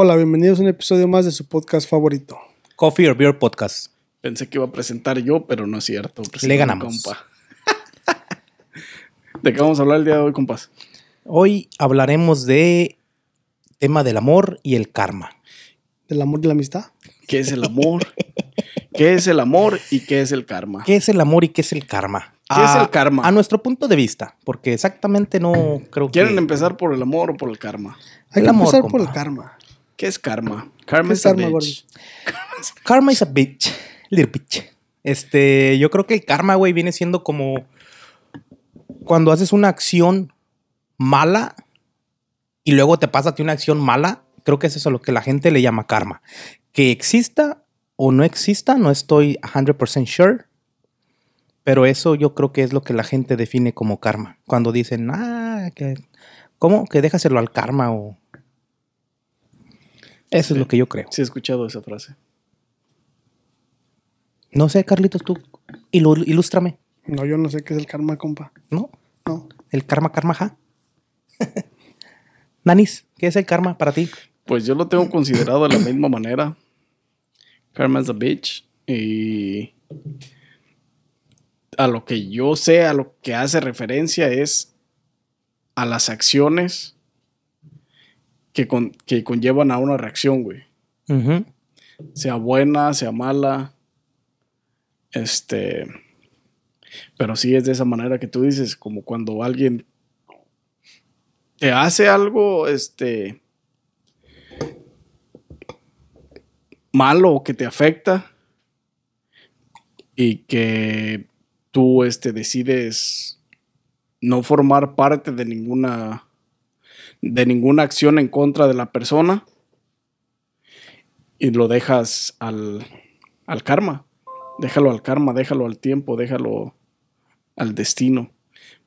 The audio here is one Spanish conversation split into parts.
Hola, bienvenidos a un episodio más de su podcast favorito. Coffee or Beer Podcast. Pensé que iba a presentar yo, pero no es cierto. Le ganamos. compa. ¿De qué vamos a hablar el día de hoy, compas? Hoy hablaremos de tema del amor y el karma. Del amor y la amistad. ¿Qué es el amor? ¿Qué es el amor y qué es el karma? ¿Qué es el amor y qué es el karma? ¿Qué es el karma? A nuestro punto de vista, porque exactamente no creo ¿Quieren que... empezar por el amor o por el karma? Hay El que amor, empezar compa. por el karma. ¿Qué es karma? Karma ¿Qué es a karma, bitch. Karma is a bitch. Little bitch. Este, yo creo que el karma, güey, viene siendo como cuando haces una acción mala y luego te pasa a ti una acción mala. Creo que es eso lo que la gente le llama karma. Que exista o no exista, no estoy 100% sure. Pero eso yo creo que es lo que la gente define como karma. Cuando dicen, ah, que, ¿cómo? Que déjaselo al karma o... Eso es lo que yo creo. Sí he escuchado esa frase. No sé, Carlitos, tú ilu- ilústrame, No, yo no sé qué es el karma, compa. ¿no? No. El karma, karma, ja. Nanis, ¿qué es el karma para ti? Pues yo lo tengo considerado de la misma manera. Karma is a bitch. Y a lo que yo sé, a lo que hace referencia es a las acciones que, con- que conllevan a una reacción, güey. Sea buena, sea mala. Este. Pero sí es de esa manera que tú dices, como cuando alguien te hace algo, este. malo o que te afecta y que tú este, decides no formar parte de ninguna de ninguna acción en contra de la persona y lo dejas al, al karma. Déjalo al karma, déjalo al tiempo, déjalo al destino.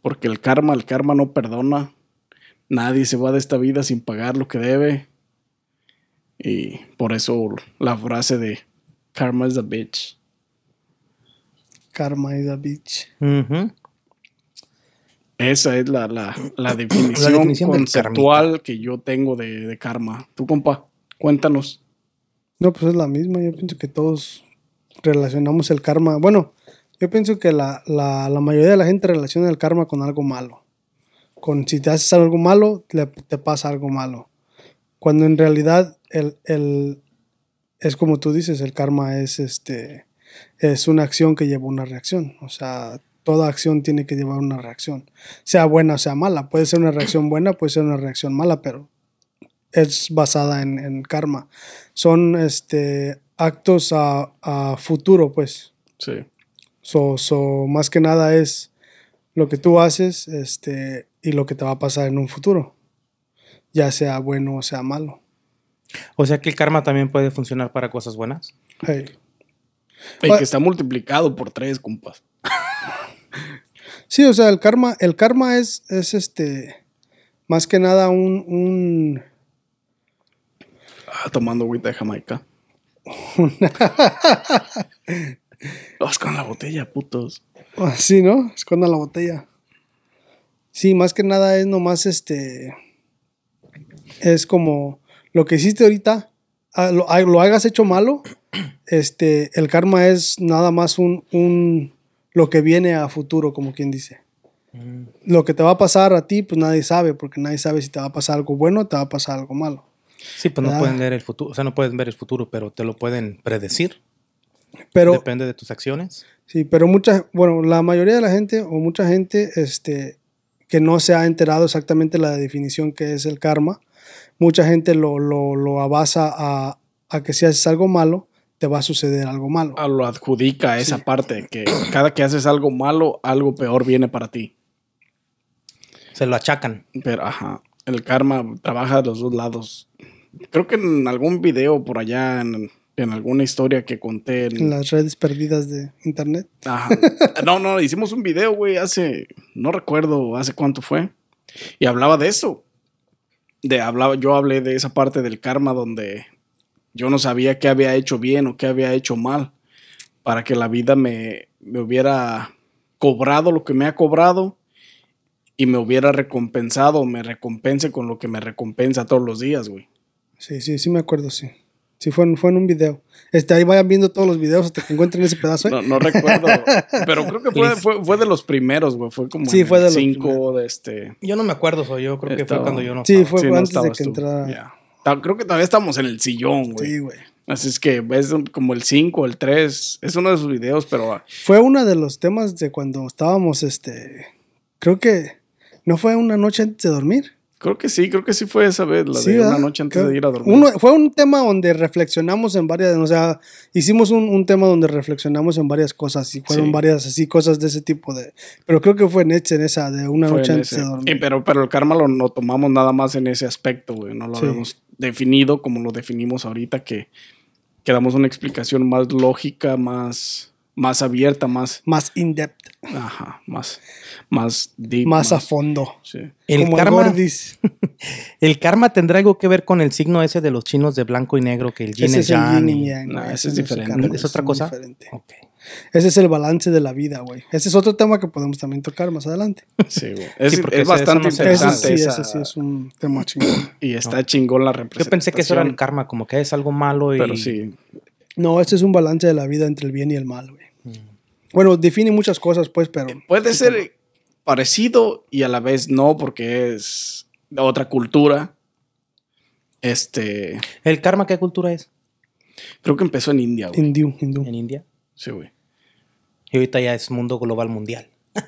Porque el karma, el karma no perdona. Nadie se va de esta vida sin pagar lo que debe. Y por eso la frase de karma is a bitch. Karma is a bitch. Esa es la, la- la definición, conceptual que yo tengo de, de karma. Tú, compa, cuéntanos. No, pues es la misma. Yo pienso que todos relacionamos el karma. Bueno, yo pienso que la, la- la mayoría de la gente relaciona el karma con algo malo. Con si te haces algo malo, le- te pasa algo malo. Cuando en realidad el, el- es como tú dices, el karma es este es una acción que lleva una reacción. O sea, toda acción tiene que llevar una reacción. Sea buena o sea mala. Puede ser una reacción buena, puede ser una reacción mala, pero es basada en, en karma. Son este actos a, a futuro, pues. Sí. So, so, más que nada es lo que tú haces este, y lo que te va a pasar en un futuro. Ya sea bueno o sea malo. O sea que el karma también puede funcionar para cosas buenas. Hey. Y Pues- que está multiplicado por tres, compas. Sí, o sea, el karma, el karma es, es este más que nada un, un Ah, tomando agüita de Jamaica. Vas con la botella, putos. Sí, ¿no? Esconda la botella. Sí, más que nada es nomás este. Es como lo que hiciste ahorita, ah, lo, ah, lo hagas hecho malo. Este, el karma es nada más un, un. Lo que viene a futuro, como quien dice. Lo que te va a pasar a ti, pues nadie sabe, porque nadie sabe si te va a pasar algo bueno o te va a pasar algo malo. Sí, pues no pueden ver el futuro, o sea, no pueden ver el futuro, pero te lo pueden predecir. Pero, Depende de tus acciones. Sí, pero mucha, bueno, la mayoría de la gente o mucha gente este, que no se ha enterado exactamente la definición que es el karma, mucha gente lo, lo, lo abasa a, a que si haces algo malo, te va a suceder algo malo. Ah, lo adjudica a esa parte, que cada que haces algo malo, algo peor viene para ti. Se lo achacan. Pero, ajá, el karma trabaja de los dos lados. Creo que en algún video por allá, en, en alguna historia que conté. en- En las redes perdidas de internet. Ajá. No, no, hicimos un video, güey, hace, no recuerdo hace cuánto fue. Y hablaba de eso. De, hablaba, yo hablé de esa parte del karma donde yo no sabía qué había hecho bien o qué había hecho mal. Para que la vida me, me hubiera cobrado lo que me ha cobrado y me hubiera recompensado, me recompense con lo que me recompensa todos los días, güey. Sí, sí, sí me acuerdo, sí. Sí, fue en, fue en un video. Este, ahí vayan viendo todos los videos hasta que encuentren ese pedazo. ¿eh? No, no recuerdo. pero creo que fue, fue, fue de los primeros, güey. Fue como Sí, en fue el de los cinco de este. Yo no me acuerdo, soy yo creo que Estaba- fue cuando yo no Sí, estaba. fue Sí, no antes de que tú. entrara. Creo que todavía estamos en el sillón, güey. Sí, güey. Así es que un- como el 5, el 3. Es uno de sus videos, pero ah, Fue uno de los temas de cuando estábamos, este, creo que no fue una noche antes de dormir. creo que sí, creo que sí fue esa vez, la Sí, de ¿verdad? una noche antes Creo- de ir a dormir. Uno, fue un tema donde reflexionamos en varias, o sea, hicimos un, un tema donde reflexionamos en varias cosas y fueron Sí. varias así cosas de ese tipo de, pero creo que fue en, ese- en esa de una Fue noche antes ese. de dormir. pero, pero el karma lo, lo tomamos nada más en ese aspecto, güey. No lo Sí. habíamos definido como lo definimos ahorita, que, que damos una explicación más lógica, más, más abierta, más, Más in depth, ajá, más, más deep. más a fondo. sí. El como karma, Gordis. el karma tendrá algo que ver con el signo ese de los chinos de blanco y negro, que el yin Ese es es el yin y- yang, No, ese es diferente. ¿Es otra cosa? diferente. Ese es el balance de la vida, güey. Ese es otro tema que podemos también tocar más adelante. Sí, güey. Es, Sí, es bastante eso no Ese se- interesante. sí, esa- ese sí es un tema chingón. Y está chingón la Yo representación. pensé que eso era el karma, como que es algo malo y... Pero sí, No, este es un balance de la vida entre el bien y el mal, güey. Mm. Bueno, define muchas cosas, pues, pero puede ser parecido y a la vez no, porque es de otra cultura. Este, ¿El karma qué cultura es? creo que empezó en India, güey. hindú, hindú. En India. Sí, güey. Y ahorita ya es mundo global mundial.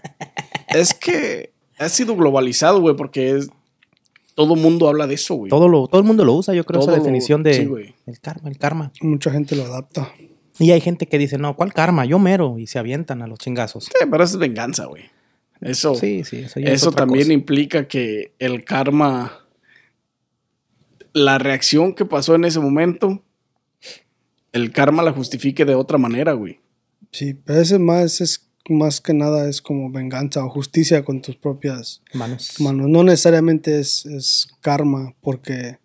Es que ha sido globalizado, güey, porque es, todo mundo habla de eso, güey. Todo, lo, todo el mundo lo usa, yo creo, Todo esa lo- definición de sí, güey. el karma, el karma. Mucha gente lo adapta. Y hay gente que dice, no, ¿cuál karma? Yo mero. Y se avientan a los chingazos. Sí, pero eso es venganza, güey. Eso, Sí, sí, eso, es también cosa. implica que el karma, la reacción que pasó en ese momento, el karma la justifique de otra manera, güey. Sí, pero ese más es más que nada es como venganza o justicia con tus propias Manos. manos. No necesariamente es, es karma, porque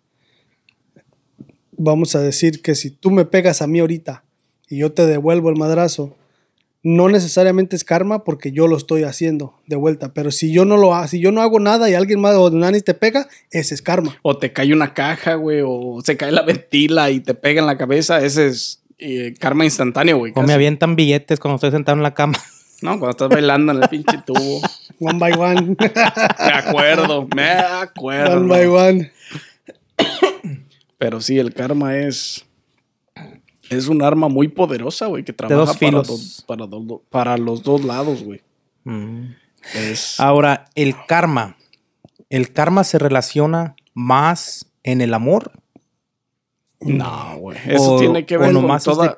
vamos a decir que si tú me pegas a mí ahorita y yo te devuelvo el madrazo, no necesariamente es karma porque yo lo estoy haciendo de vuelta. Pero si yo no lo hago, si yo no hago nada y alguien más o nadie te pega, ese es karma. O te cae una caja, güey, o se cae la ventila y te pega en la cabeza, ese es eh, karma instantáneo, güey. O me avientan billetes cuando estoy sentado en la cama. No, cuando estás bailando en el pinche tubo. One by one. Me acuerdo, me acuerdo. one by one. Pero sí, el karma es. Es un arma muy poderosa, güey, que trabaja dos para, dos- para, dos- para los dos lados, güey. Mm. Es. Ahora, el karma. ¿El karma se relaciona más en el amor? No, güey. Eso O- tiene que ver con toda de-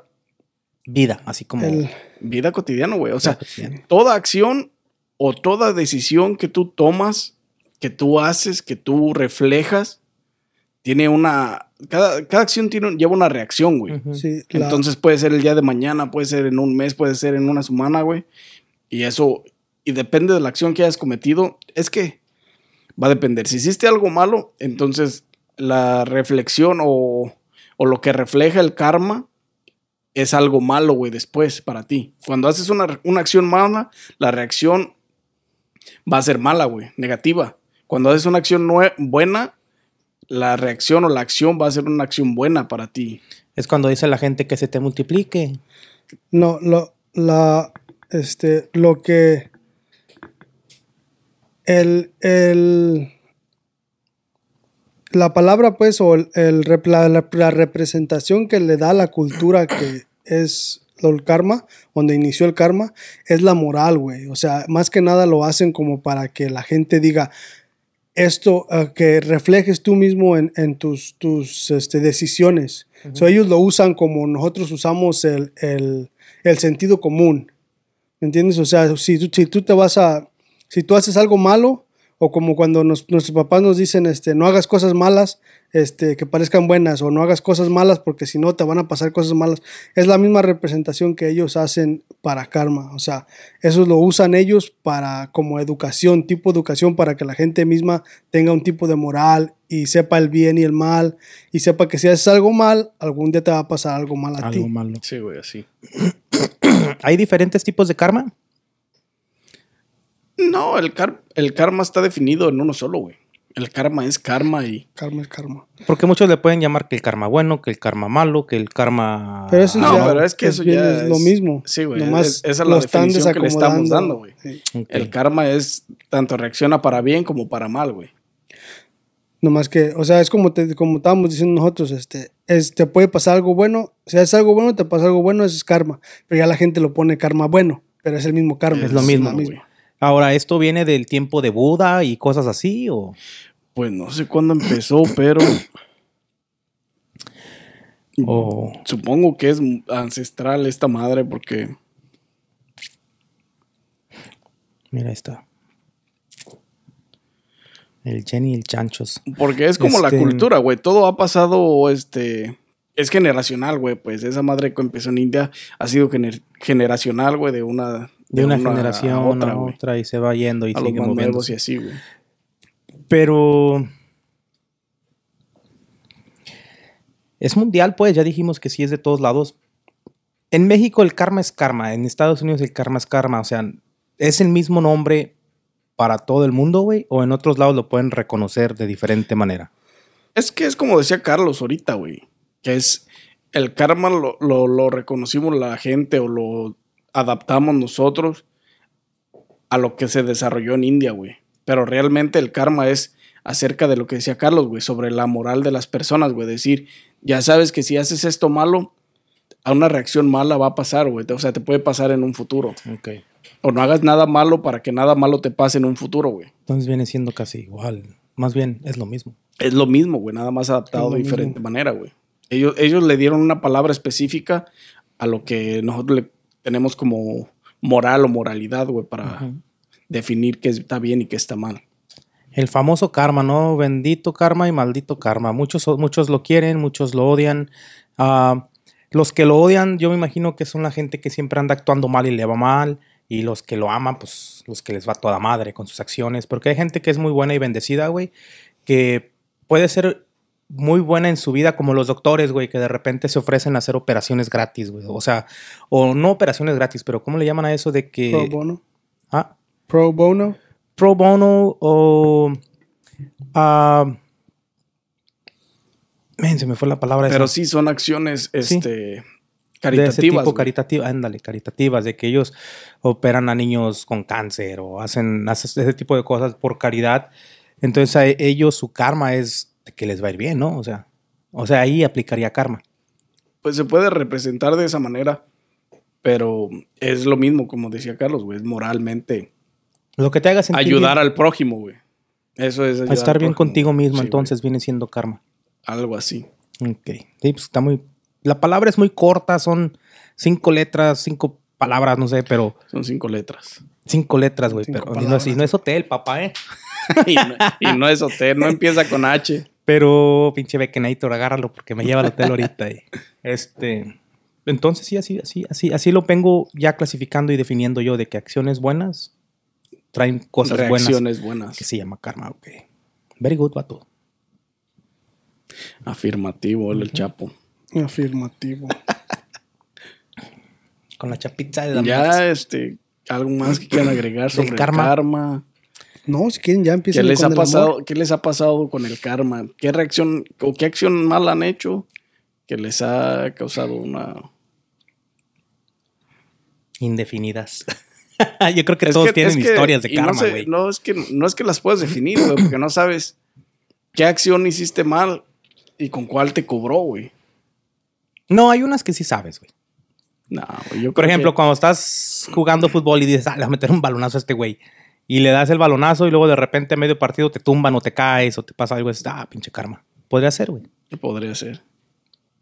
Vida, así como... El- vida cotidiana, güey. O sea, cotidiana. toda acción o toda decisión que tú tomas, que tú haces, que tú reflejas, tiene una. Cada, cada acción tiene, un- lleva una reacción, güey. Sí, la- Entonces puede ser el día de mañana, puede ser en un mes, puede ser en una semana, güey. Y eso, y depende de la acción que hayas cometido, es que va a depender. Si hiciste algo malo, entonces la reflexión o, o lo que refleja el karma es algo malo, güey, después para ti. Cuando haces una, una acción mala, la reacción va a ser mala, güey, negativa. Cuando haces una acción buena, la reacción o la acción va a ser una acción buena para ti. Es cuando dice la gente que se te multiplique. No, lo, la, este, lo que, el, el, la palabra, pues, o el, la, la- la representación que le da la cultura que es el karma, donde inició el karma, es la moral, güey. O sea, más que nada lo hacen como para que la gente diga, esto, eh, que reflejes tú mismo en, en tus, tus este, decisiones. So, ellos lo usan como nosotros usamos el, el- el sentido común. ¿Me entiendes? O sea, si si tú te vas a, si tú haces algo malo, o como cuando nos- nuestros papás nos dicen, este, no hagas cosas malas, este, que parezcan buenas, o no hagas cosas malas porque si no te van a pasar cosas malas. Es la misma representación que ellos hacen para karma. O sea, eso lo usan ellos para como educación, tipo educación para que la gente misma tenga un tipo de moral y sepa el bien y el mal y sepa que si haces algo mal, algún día te va a pasar algo mal a Algo ti. malo. Sí, güey, así. ¿Hay diferentes tipos de karma? No, el, car- el karma está definido en uno solo, güey. El karma es karma y. Karma es karma. Porque muchos le pueden llamar que el karma bueno, que el karma malo, que el karma. Pero eso No, ya pero es que eso bien, ya es lo es- mismo. sí, güey, Nomás es- esa es lo la están definición que le estamos dando, güey. Sí. El karma es tanto reacciona para bien como para mal, güey. Nomás que, o sea, es como, te, como estábamos diciendo nosotros, este, es, te puede pasar algo bueno, si haces algo bueno, te pasa algo bueno, eso es karma. Pero ya la gente lo pone karma bueno, pero es el mismo karma. Es lo mismo, la misma. Ahora, ¿esto viene del tiempo de Buda y cosas así? ¿O Pues no sé cuándo empezó, pero supongo que es ancestral esta madre porque Mira, está. El Jenny y el Chanchos. porque es como la Este- cultura, güey. Todo ha pasado, este, es generacional, güey. Pues esa madre que empezó en India ha sido gener- generacional, güey, de una De, una, generación a a otra, y se va yendo y A sigue moviéndose. y así, güey. Pero es mundial, pues, ya dijimos que sí es de todos lados. En México el karma es karma, en Estados Unidos el karma es karma, o sea, es el mismo nombre para todo el mundo, güey, o en otros lados lo pueden reconocer de diferente manera. Es que es como decía Carlos ahorita, güey. Que es el karma lo, lo, lo reconocimos la gente o lo adaptamos nosotros a lo que se desarrolló en India, güey. Pero realmente el karma es acerca de lo que decía Carlos, güey, sobre la moral de las personas, güey. Decir, ya sabes que si haces esto malo, a una reacción mala va a pasar, güey. O sea, te puede pasar en un futuro. O no hagas nada malo para que nada malo te pase en un futuro, güey. Entonces viene siendo casi igual, más bien es lo mismo. Es lo mismo, güey, nada más adaptado de diferente mismo. manera, güey. Ellos, ellos le dieron una palabra específica a lo que nosotros le tenemos como moral o moralidad, güey, para definir qué está bien y qué está mal. El famoso karma, ¿no? Bendito karma y maldito karma. Muchos, muchos lo quieren, muchos lo odian. Ah, los que lo odian, yo me imagino que son la gente que siempre anda actuando mal y le va mal. Y los que lo aman, pues los que les va toda madre con sus acciones. Porque hay gente que es muy buena y bendecida, güey. Que puede ser muy buena en su vida, como los doctores, güey, que de repente se ofrecen a hacer operaciones gratis, güey. O sea, o no operaciones gratis, pero ¿cómo le llaman a eso de que... Pro bono. Ah, Pro bono. pro bono o ah, men, se me fue la palabra Pero esa. sí son acciones Sí. este, de ese caritativas. tipo caritativas, ándale, caritativas, de que ellos operan a niños con cáncer o hacen, hacen ese tipo de cosas por caridad. Entonces a ellos su karma es que les va a ir bien, ¿no? O sea, o sea, ahí aplicaría karma. Pues se puede representar de esa manera, pero es lo mismo, como decía Carlos, güey, es moralmente Lo que te haga sentir ayudar bien, al prójimo, güey. Eso es a estar bien prójimo. contigo mismo, Sí, güey, entonces viene siendo karma. algo así. Ok. Sí, pues está muy. La palabra es muy corta, son cinco letras, cinco palabras, no sé, pero Son cinco letras. cinco letras, güey. Pero y no, es, palabras. y no es hotel, papá, ¿eh? y, no, y no es hotel, no empieza con H. Pero, pinche Bekenator, agárralo porque me lleva al hotel ahorita. Este. Entonces, sí, así, así, así, así lo vengo ya clasificando y definiendo yo de que acciones buenas traen cosas buenas Reacciones buenas. que se llama karma, ok. Very good, vato. Afirmativo, el Chapo. Afirmativo. Con la chapita de la Ya, este, algo más que quieran agregar sobre el karma. karma. No, si quieren ya ¿Qué empiezan les, con ha el pasado, amor. ¿Qué les ha pasado con el karma? ¿Qué reacción o qué acción mal han hecho que les ha causado una... Indefinidas. yo creo que Es todos que- tienen que- historias de karma, sé- güey. No, es que, no es que las puedas definir, güey, porque no sabes qué acción hiciste mal y con cuál te cobró, güey. No, hay unas que sí sabes, güey. No, güey, yo Por creo ejemplo, que- cuando estás jugando fútbol y dices, ah, le voy a meter un balonazo a este güey. Y le das el balonazo y luego de repente a medio partido te tumban o te caes o te pasa algo. Y dices, ah, pinche karma. Podría ser, güey. podría ser.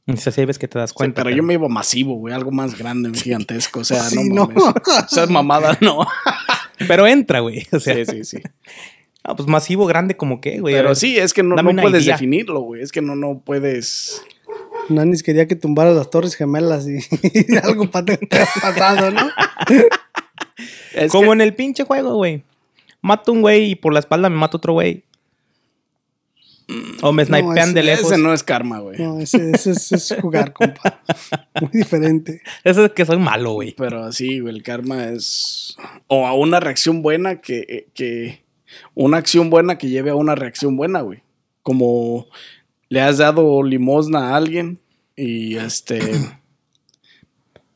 Entonces ahí ves que te das Sí, cuenta. pero yo me iba masivo, güey, algo más grande, gigantesco. O sea, Sí, no, no. mames. O sea, es mamada, no. Pero entra, güey. O sea, sí, sí, sí. ah, pues masivo, grande como qué, güey. Pero sí, es que no, no puedes idea. definirlo, güey. Es que no, no puedes. Nanis quería que tumbara las torres gemelas y, y algo pa- pasado, ¿no? Es Como que- en el pinche juego, güey. Mato un güey y por la espalda me mato otro güey. O me snipean ese- de lejos. Ese no es karma, güey. No, ese, ese es, es jugar, compa. Muy diferente. Eso es que soy malo, güey. Pero sí, güey, el karma es. O a una reacción buena que, que una acción buena que lleve a una reacción buena, güey. Como le has dado limosna a alguien y este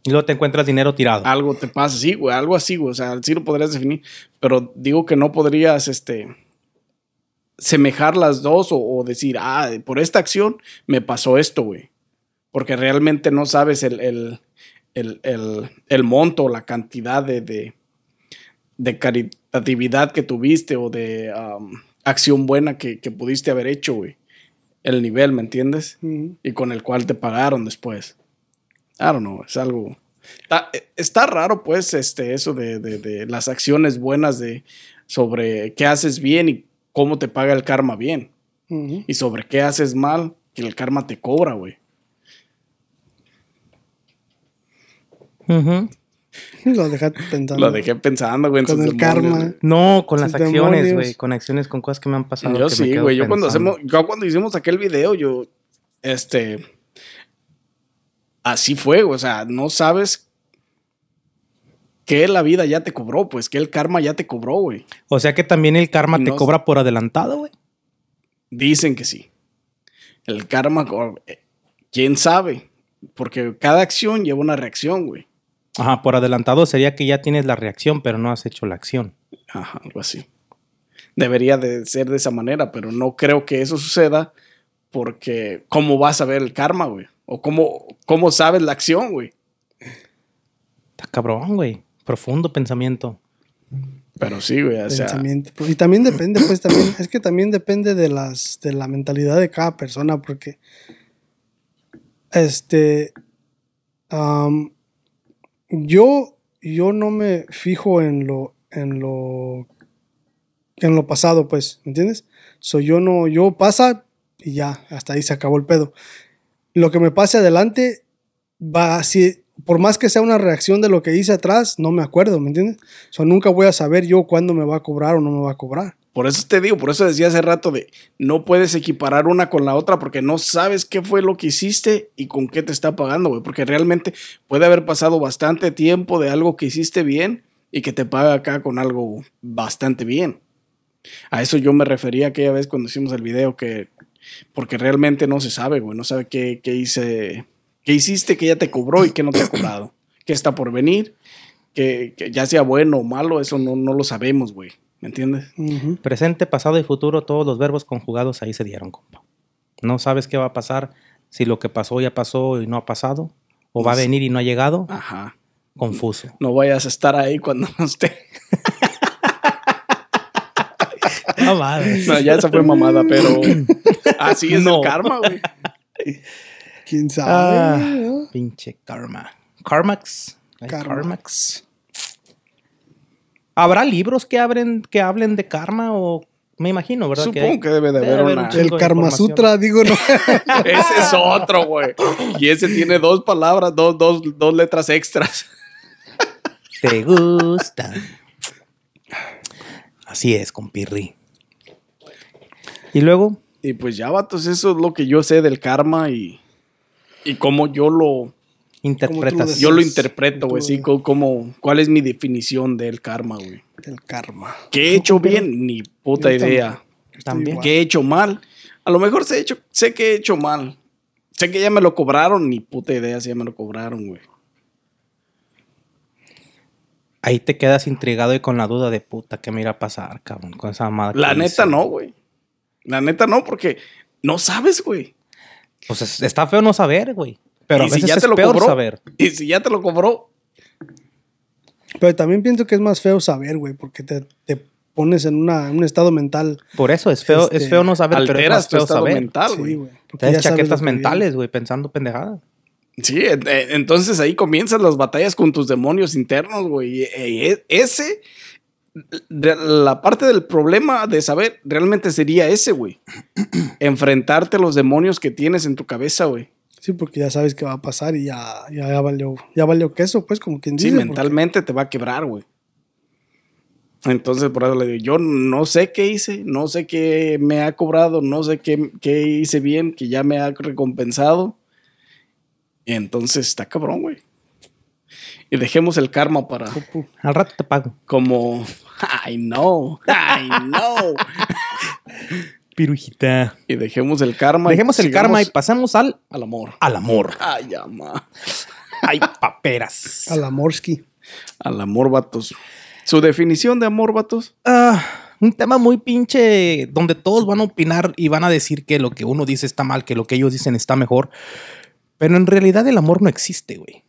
Y luego te encuentras dinero tirado. algo te pasa, sí, güey, algo así, güey. O sea, sí lo podrías definir, pero digo que no podrías, este, semejar las dos o, o decir, ah, por esta acción me pasó esto, güey. Porque realmente no sabes el, el, el, el, el monto, la cantidad de, de, de caritatividad que tuviste o de um, acción buena que, que pudiste haber hecho, güey. El nivel, ¿me entiendes? Y con el cual te pagaron después. I don't know, es algo. Está, está raro, pues, este, eso de, de- de las acciones buenas de sobre qué haces bien y cómo te paga el karma bien. Y sobre qué haces mal que el karma te cobra, güey. Ujú. Lo dejaste pensando. Lo dejé pensando, güey. Con el demonios, karma. güey. No, con Sus las acciones, güey. Con acciones, con cosas que me han pasado. Yo que me sí, quedo güey. Yo cuando hacemos, yo cuando hicimos aquel video, yo, este, así fue, o sea, no sabes que la vida ya te cobró, pues que el karma ya te cobró, güey. O sea que también el karma te cobra por adelantado, güey. Dicen que sí. El karma, eh, quién sabe, porque cada acción lleva una reacción, güey. Ajá, por adelantado sería que ya tienes la reacción, pero no has hecho la acción. Ajá, algo así. Debería de ser de esa manera, pero no creo que eso suceda porque ¿cómo vas a ver el karma, güey? O cómo, cómo sabes la acción, güey. Está cabrón, güey. Profundo pensamiento. Pero sí, güey, o sea, pensamiento. Y también depende, pues también, es que también depende de las, de la mentalidad de cada persona, porque este am, yo, yo no me fijo en lo, en lo en lo pasado, pues, ¿me entiendes? So yo no, yo pasa y ya, hasta ahí se acabó el pedo. Lo que me pase adelante va así, por más que sea una reacción de lo que hice atrás, no me acuerdo, ¿me entiendes? O sea, nunca voy a saber yo cuándo me va a cobrar o no me va a cobrar. por eso te digo, por eso decía hace rato de no puedes equiparar una con la otra porque no sabes qué fue lo que hiciste y con qué te está pagando, güey. Porque realmente puede haber pasado bastante tiempo de algo que hiciste bien y que te paga acá con algo bastante bien. A eso yo me refería aquella vez cuando hicimos el video que porque realmente no se sabe, güey, no sabe qué, qué hice, qué hiciste que ya te cobró y qué no te ha cobrado, qué está por venir, que, que ya sea bueno o malo, eso no, no lo sabemos, güey, ¿me entiendes? Presente, pasado y futuro, todos los verbos conjugados ahí se dieron, compa. No sabes qué va a pasar si lo que pasó ya pasó y no ha pasado, o va a Pues- venir y no ha llegado. Ajá. Confuso. No vayas a estar ahí cuando no esté. No mames. No, ya esa fue mamada, pero así es No. el karma, güey. ¿Quién sabe? Ah, ¿no? pinche karma. Carmax. Ay, Karma. Carmax. ¿Habrá libros que, abren, que hablen de karma o me imagino, verdad? Supongo hay- que debe de haber un una- El Karma. Sutra, digo, no. Ese es otro, güey. Y ese tiene dos palabras, dos, dos, dos letras extras. ¿Te gusta? Así es, compirri. Y luego, Y pues ya, vatos, eso es lo que yo sé del karma y, y cómo yo lo, interpretas. yo lo interpreto, güey. Sí, co- cómo, cuál es mi definición del karma, güey. El karma. ¿Qué he hecho bien? Ni puta Yo idea. También. ¿Qué he hecho mal? A lo mejor sé, hecho, sé que he hecho mal. Sé que ya me lo cobraron, ni puta idea si ya me lo cobraron, güey. Ahí te quedas intrigado y con la duda de puta, ¿qué me irá a pasar, cabrón? Con esa mamada. La neta hice. no, güey. La neta no, porque no sabes, güey. Pues es- está feo no saber, güey. Pero Y a si veces ya es te lo peor cobró. saber. Y si ya te lo cobró, Pero también pienso que es más feo saber, güey, porque te, te pones en una, un estado mental. Por eso es feo, Este, es feo no saber, pero es alteras tu feo estado saber. mental, güey. Te das chaquetas mentales, güey, pensando pendejadas. Sí, eh, entonces ahí comienzan las batallas con tus demonios internos, güey. Eh, e- ese, la parte del problema de saber realmente sería ese, güey. Enfrentarte a los demonios que tienes en tu cabeza, güey. Sí, porque ya sabes qué va a pasar y ya, ya, ya valió, ya valió queso, pues, como quien Sí, dice. porque- mentalmente te va a quebrar, güey. Entonces, por eso le digo, yo no sé qué hice, no sé qué me ha cobrado, no sé qué, qué hice bien, que ya me ha recompensado. Entonces está cabrón, güey. Y dejemos el karma para. Al rato te pago. como I know. I know. Pirujita. Y dejemos el karma. y Dejemos el karma y pasamos al, al amor. al amor. Ay, ama. Ay, paperas. A la Morsky. Al amor, vatos. Su definición de amor, vatos. Ah, un tema muy pinche donde todos van a opinar y van a decir que lo que uno dice está mal, que lo que ellos dicen está mejor. Pero en realidad el amor no existe, güey.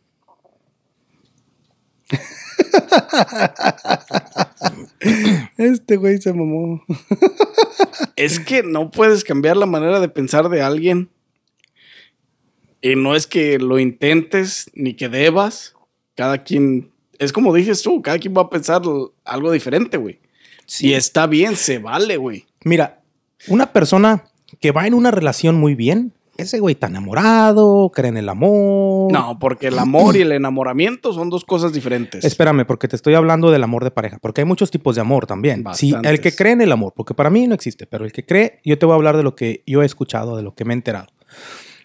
Este güey se mamó. Es que no puedes cambiar la manera de pensar de alguien. Y no es que lo intentes ni que debas. Cada quien. Es como dices tú, cada quien va a pensar algo diferente, güey. Si está bien, se vale, güey. Mira, una persona que va en una relación muy bien, ese güey está enamorado, cree en el amor. No, porque el amor y el enamoramiento son dos cosas diferentes. Espérame, porque te estoy hablando del amor de pareja, porque hay muchos tipos de amor también. Sí, el que cree en el amor, porque para mí no existe, pero el que cree, yo te voy a hablar de lo que yo he escuchado, de lo que me he enterado.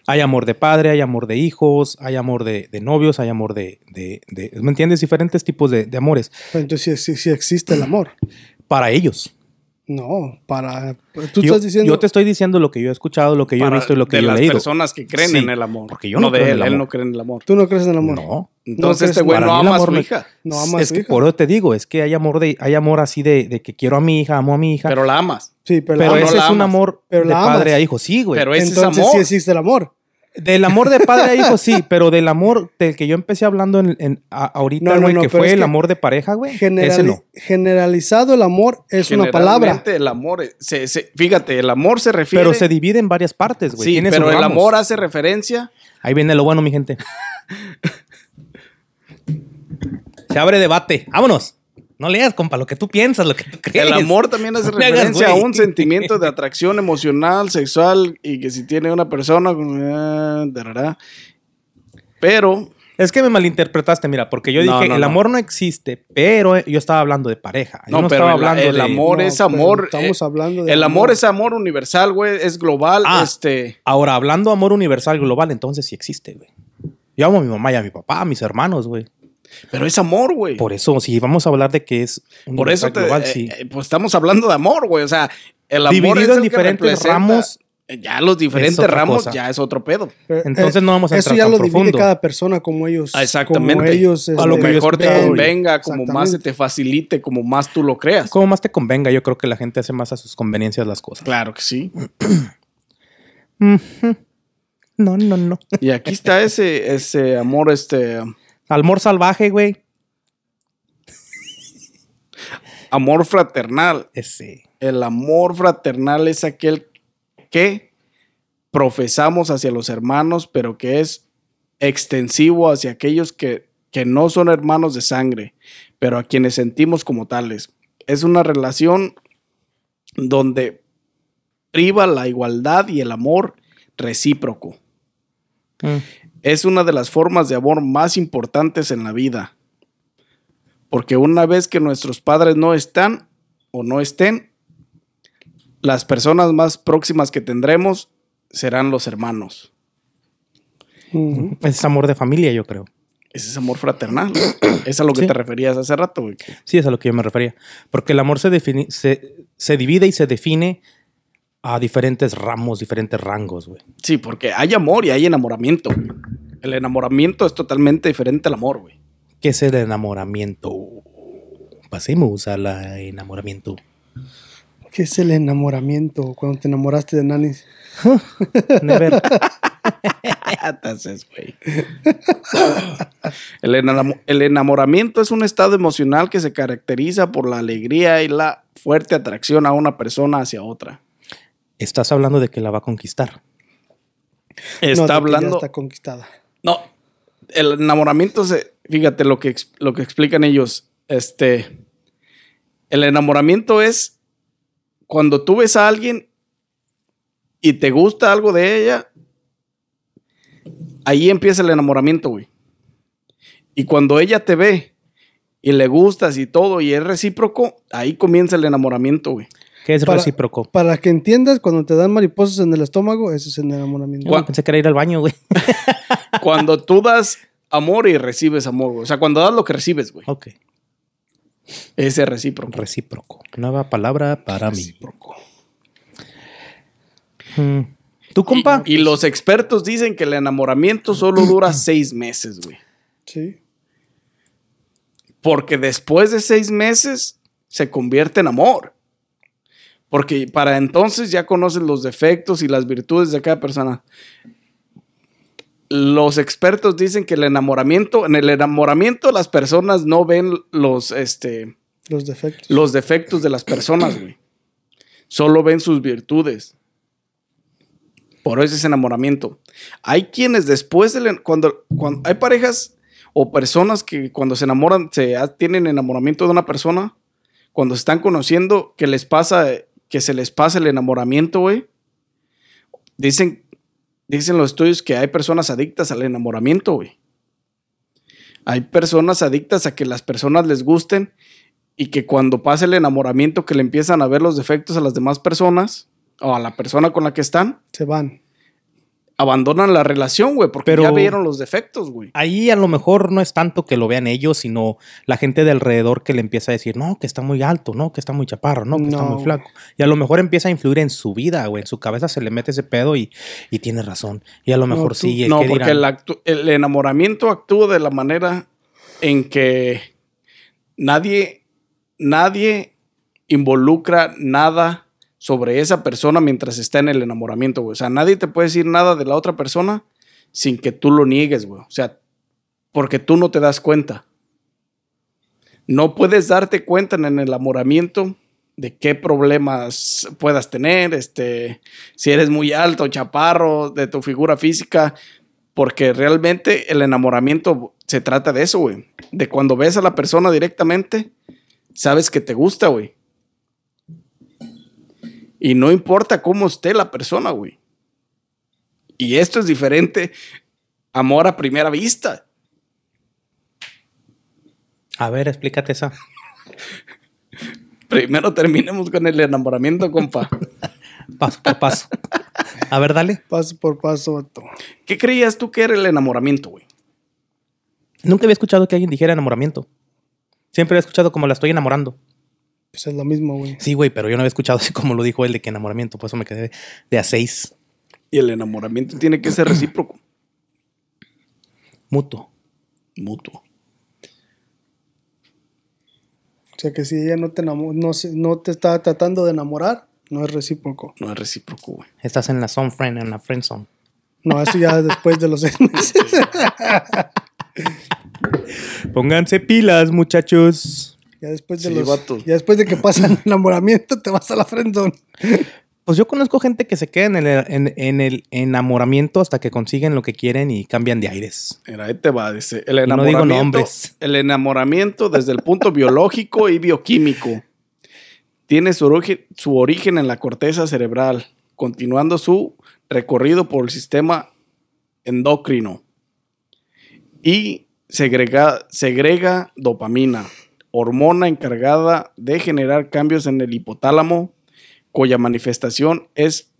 Hay amor de padre, hay amor de hijos, hay amor de, de novios, hay amor de, de- de- ¿Me entiendes? Diferentes tipos de, de amores. Entonces sí, sí- sí existe el amor. Para ellos. No, para. Tú yo, estás diciendo. yo te estoy diciendo lo que yo he escuchado, lo que yo he visto y lo que de yo he las leído. personas que creen Sí, en el amor. porque yo no de creo en él, el él amor. no cree en el amor. Tú no crees en el amor. No. Entonces este güey no ama a amor su no- hija. No ama a es su que hija. por eso te digo, es que hay amor de, hay amor así de, de que quiero a mi hija, amo a mi hija. Pero, Pero la amas. Sí, pero, la no ese la es un amor pero de la padre a hijo, sí, güey. Pero ese entonces es amor. sí existe el amor. Del amor de padre a hijo, sí, pero del amor del que yo empecé hablando en, en- a- ahorita, No, no, güey, no, que fue el que amor de pareja, güey. Ese Generali- no. Generalizado el amor es una palabra. El amor, eh, se- se- fíjate, el amor se refiere. Pero se divide en varias partes, güey. sí, pero el ramos. amor hace referencia. Ahí viene lo bueno, mi gente. Se abre debate. Vámonos. No leas, compa, lo que tú piensas, lo que tú crees. El amor también hace No me hagas referencia a un sentimiento de atracción emocional, sexual y que si tiene una persona, eh, pero Es que me malinterpretaste, mira, porque yo No, dije, no, el amor no existe, pero yo estaba hablando de pareja. Yo no, pero estaba el, hablando el de... amor es amor. estamos eh, hablando de el amor. amor. es amor universal, güey, es global, Ah. este, Ahora, hablando amor universal global, entonces sí existe, güey. Yo amo a mi mamá y a mi papá, a mis hermanos, güey. Pero es amor, güey. Por eso, si vamos a hablar de que es Por eso universal te- global, eh, sí. eh, pues estamos hablando de amor, güey, o sea, el amor Dividido es en el diferentes ramos, eh, Ya los diferentes ramos cosa. ya es otro pedo. Entonces no vamos a Eso entrar ya tan lo divide profundo. cada persona como ellos. Exactamente. Como ellos. A lo este, mejor te convenga, como más se te facilite, como más tú lo creas. como más te convenga, yo creo que la gente hace más a sus conveniencias las cosas. Claro que sí. No, no, no. Y aquí está ese, ese amor, este Amor salvaje, güey. amor fraternal. Ese. El amor fraternal es aquel que profesamos hacia los hermanos, pero que es extensivo hacia aquellos que, que no son hermanos de sangre, pero a quienes sentimos como tales. Es una relación donde priva la igualdad y el amor recíproco. Mm. Es una de las formas de amor más importantes en la vida. Porque una vez que nuestros padres no están o no estén, las personas más próximas que tendremos serán los hermanos. Es amor de familia, yo creo. Ese es amor fraternal. es a lo que Sí. te referías hace rato, güey. Sí, es a lo que yo me refería. Porque el amor se, se, se divide y se define a diferentes ramos, diferentes rangos, güey. Sí, porque hay amor y hay enamoramiento. güey. El enamoramiento es totalmente diferente al amor, güey. ¿Qué es el enamoramiento? Pasemos al enamoramiento. ¿Qué es el enamoramiento? Cuando te enamoraste de Nanis. Never. Entonces, güey. El, enamo- el enamoramiento es un estado emocional que se caracteriza por la alegría y la fuerte atracción a una persona hacia otra. Estás hablando de que la va a conquistar. No, de Está que ya hablando. está conquistada. No, el enamoramiento se, fíjate lo que, lo que explican ellos. Este, el enamoramiento es cuando tú ves a alguien y te gusta algo de ella, ahí empieza el enamoramiento, güey. Y cuando ella te ve y le gustas y todo y es recíproco, ahí comienza el enamoramiento, güey. ¿Qué es Para- recíproco? Para que entiendas, cuando te dan mariposas en el estómago, ese es el enamoramiento. Yo pensé que era ir al baño, güey. Cuando tú das amor y recibes amor, güey. O sea, cuando das lo que recibes, güey. Ok. Ese recíproco. Recíproco. Nueva palabra para mí. Recíproco. Mm. ¿Tú, compa? Y, y los expertos dicen que el enamoramiento solo dura seis meses, güey. Sí. Porque después de seis meses se convierte en amor. Porque para entonces ya conoces los defectos y las virtudes de cada persona. Los expertos dicen que el enamoramiento, en el enamoramiento las personas no ven los, este, Los defectos. los defectos de las personas, güey. Solo ven sus virtudes. Por eso es enamoramiento. Hay quienes después del cuando, cuando hay parejas o personas que cuando se enamoran, se ha- tienen enamoramiento de una persona, cuando se están conociendo, que les pasa, que se les pasa el enamoramiento, güey. Dicen, dicen los estudios que hay personas adictas al enamoramiento, güey. Hay personas adictas a que las personas les gusten y que cuando pasa el enamoramiento que le empiezan a ver los defectos a las demás personas o a la persona con la que están, Se van. Abandonan la relación, güey, porque Pero- ya vieron los defectos, güey. Ahí a lo mejor no es tanto que lo vean ellos, sino la gente de alrededor que le empieza a decir, no, que está muy alto, no, que está muy chaparro, no, que está No, muy flaco. Y a lo mejor empieza a influir en su vida, güey. En su cabeza se le mete ese pedo y, y tiene razón. Y a lo mejor tú- sí. No, ¿qué porque el, el enamoramiento actúa de la manera en que nadie, nadie involucra nada sobre esa persona mientras está en el enamoramiento, güey. O sea, nadie te puede decir nada de la otra persona sin que tú lo niegues, güey. O sea, porque tú no te das cuenta. No puedes darte cuenta en el enamoramiento de qué problemas puedas tener, este, si eres muy alto, chaparro, de tu figura física, porque realmente el enamoramiento se trata de eso, güey. De cuando ves a la persona directamente, sabes que te gusta, güey. Y no importa cómo esté la persona, güey. Y esto es diferente. Amor a primera vista. A ver, explícate esa. Primero terminemos con el enamoramiento, compa. Paso por paso. A ver, dale. Paso por paso. ¿Qué creías tú que era el enamoramiento, güey? Nunca había escuchado que alguien dijera enamoramiento. Siempre había escuchado como la estoy enamorando. Pues es lo mismo, güey. Sí, güey, pero yo no había escuchado así como lo dijo él de que enamoramiento. Por eso me quedé de a seis. Y el enamoramiento tiene que ser recíproco, Mutuo. mutuo. O sea que si ella no te, no, se- no te está tratando de enamorar, no es recíproco. No es recíproco, güey. Estás en la zone friend, en la friend zone. No, eso ya después de los seis meses. Pónganse pilas, muchachos. Ya después de Sí, los. vato. Ya después de que pasa el enamoramiento, te vas a la friendzone. Pues yo conozco gente que se queda en el, en- en el enamoramiento hasta que consiguen lo que quieren y cambian de aires. Mira, ahí te va, dice. El Y no digo enamoramiento, nombres. el enamoramiento desde el punto biológico y bioquímico tiene su origen, su origen en la corteza cerebral, continuando su recorrido por el sistema endocrino y segrega, segrega dopamina, hormona encargada de generar cambios en el hipotálamo, cuya manifestación es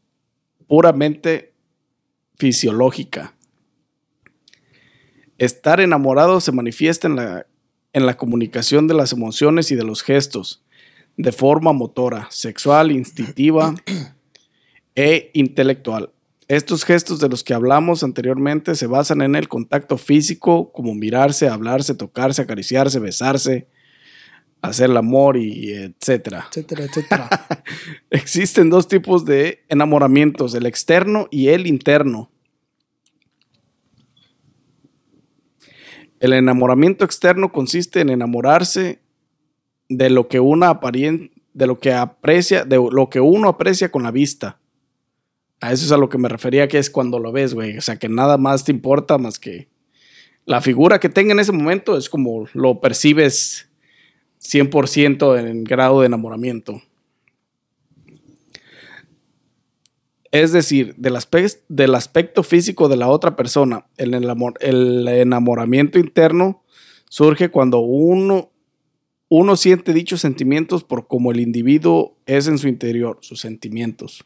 puramente fisiológica. Estar enamorado se manifiesta en la, en la comunicación de las emociones y de los gestos, de forma motora, sexual, instintiva e intelectual. Estos gestos de los que hablamos anteriormente se basan en el contacto físico, como mirarse, hablarse, tocarse, acariciarse, besarse, hacer el amor y etcétera. Etcétera, etcétera. Existen dos tipos de enamoramientos, el externo y el interno. El enamoramiento externo consiste en enamorarse de lo que una aparien- de lo que aprecia, de lo que uno aprecia con la vista. A eso es a lo que me refería que es cuando lo ves, güey. O sea, que nada más te importa más que la figura que tenga en ese momento es como lo percibes 100% en grado de enamoramiento. Es decir, del, aspe- del aspecto físico de la otra persona, el enamoramiento interno surge cuando uno, uno siente dichos sentimientos por cómo el individuo es en su interior, sus sentimientos.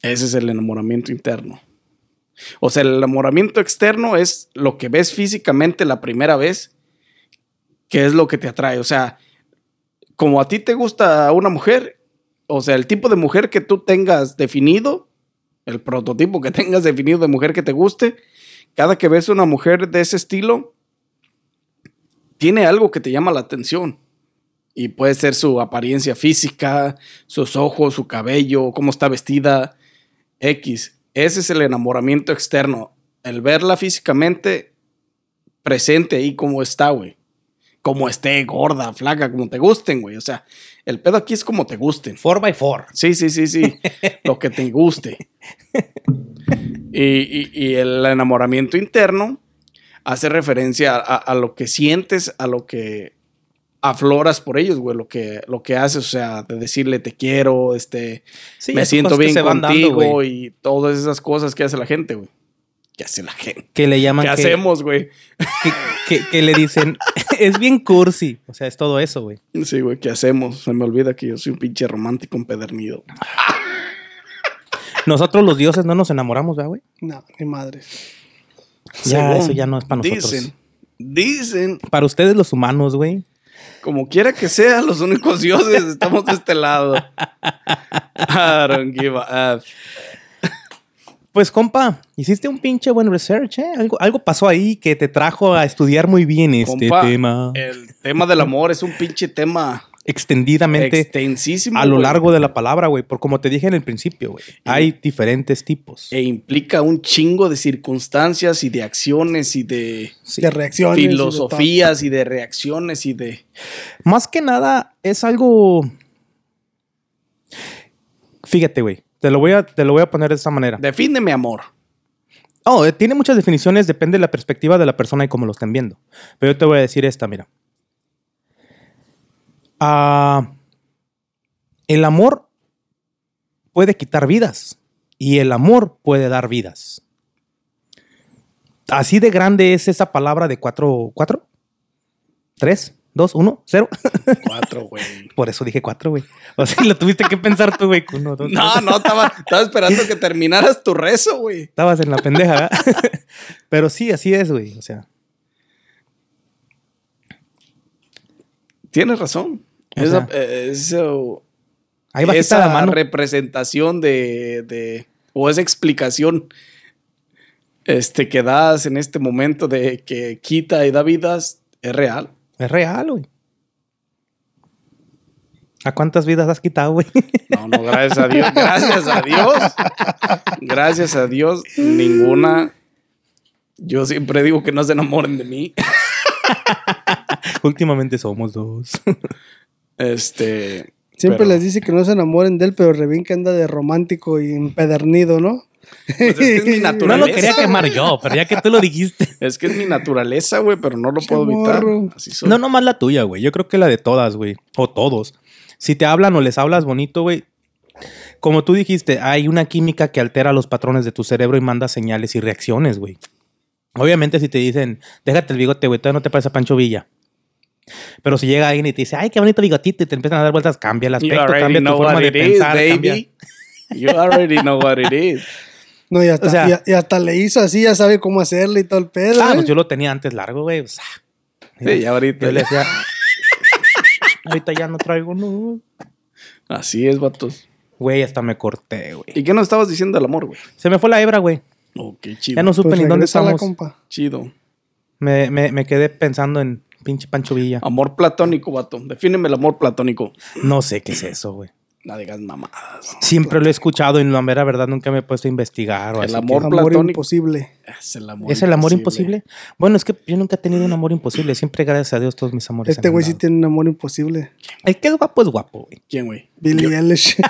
Ese es el enamoramiento interno. O sea, el enamoramiento externo es lo que ves físicamente la primera vez qué es lo que te atrae. O sea, como a ti te gusta una mujer, o sea, el tipo de mujer que tú tengas definido, el prototipo que tengas definido de mujer que te guste, cada que ves una mujer de ese estilo, tiene algo que te llama la atención. Y puede ser su apariencia física, sus ojos, su cabello, cómo está vestida, X. Ese es el enamoramiento externo. El verla físicamente presente ahí como está, güey. Como esté gorda, flaca, como te gusten, güey. O sea, el pedo aquí es como te gusten. 4x4. Sí, sí, sí, sí. lo que te guste. Y, y- y el enamoramiento interno hace referencia a, a lo que sientes, a lo que afloras por ellos, güey. Lo que, lo que haces, o sea, de decirle te quiero, este, Sí, me siento bien dando, contigo y todas esas cosas que hace la gente, güey. ¿Qué hace la gente? Que le llaman ¿Qué que, hacemos, güey? que, que- que le dicen, es bien cursi. O sea, es todo eso, güey. Sí, güey, ¿qué hacemos? Se me olvida que yo soy un pinche romántico empedernido. Nosotros los dioses no nos enamoramos, ¿verdad, güey? No, ni madres. Ya, Según eso ya no es para nosotros. Dicen, dicen, Para ustedes los humanos, güey. como quiera que sea, los únicos dioses estamos de este lado. I don't give a F. Pues, compa, hiciste un pinche buen research, ¿eh? Algo, algo pasó ahí que te trajo a estudiar muy bien este Compa, tema. El tema del amor es un pinche tema Extendidamente extensísimo. a lo güey, largo de la palabra, güey. Por como te dije en el principio, güey. Hay diferentes tipos. E implica un chingo de circunstancias y de acciones y de Sí. De reacciones. y de filosofías y de reacciones y de... Más que nada es algo. Fíjate, güey. Te lo voy a, te lo voy a poner de esta manera. Defíneme amor. Oh, eh, tiene muchas definiciones, depende de la perspectiva de la persona y cómo lo estén viendo. Pero yo te voy a decir esta, mira. Ah, el amor puede quitar vidas y el amor puede dar vidas. Así de grande es esa palabra de cuatro, cuatro, tres, dos, uno, cero. Cuatro, güey. Por eso dije cuatro, güey. O sea, lo tuviste que pensar tú, güey. Uno, dos, No, tres. no, estaba, estaba esperando que terminaras tu rezo, güey. Estabas en la pendeja, ¿verdad? Pero sí, así es, güey. O sea, Tienes razón. O Esa, sea, eh, eso- ahí esa la mano. representación de, de- o esa explicación este, que das en este momento de que quita y da vidas es real. Es real, güey. ¿A cuántas vidas has quitado, güey? No, no, gracias a Dios. Gracias a Dios. Gracias a Dios, ninguna. Yo siempre digo que no se enamoren de mí. Últimamente somos dos. Este. Siempre pero- les dice que no se enamoren de él, pero Revin que anda de romántico y empedernido, ¿no? Pues es que es mi No naturaleza. lo quería quemar yo, pero ya que tú lo dijiste. Es que es mi naturaleza, güey, pero no lo puedo evitar. Así soy. No nomás la tuya, güey. Yo creo que la de todas, güey. O todos. Si te hablan o les hablas bonito, güey. Como tú dijiste, hay una química que altera los patrones de tu cerebro y manda señales y reacciones, güey. Obviamente, si te dicen, déjate el bigote, güey, todavía no te parece a Pancho Villa. Pero si llega alguien y te dice, ay, qué bonito bigotito, y te empiezan a dar vueltas, cambia el aspecto, cambia tu forma de pensar. cambia-. You already know what it is. No, y hasta, O sea- y, y hasta le hizo así, ya sabe cómo hacerle y todo el pedo. Ah, ¿eh? pues yo lo tenía antes largo, güey. o sea, Sí, ya ahorita. yo le decía, ahorita ya no traigo, no. Así es, vatos. Güey, hasta me corté, güey. ¿Y qué nos estabas diciendo del amor, güey? Se me fue la hebra, güey. Ok, chido. Ya no supe Pues ni dónde estamos. compa. Chido. Me, me, me quedé pensando en pinche Pancho Villa. Amor platónico, vato. Defíneme el amor platónico. No sé qué es eso, güey. No digas mamadas. Siempre lo he escuchado y la mera verdad nunca me he puesto a investigar. O El así amor que- Amor platónico. imposible. Es el amor ¿Es el amor imposible? Bueno, es que yo nunca he tenido un amor imposible. Siempre, gracias a Dios, todos mis amores. Este güey sí tiene un amor imposible. El que es guapo es guapo, güey. ¿Quién, güey? Billy Eilish.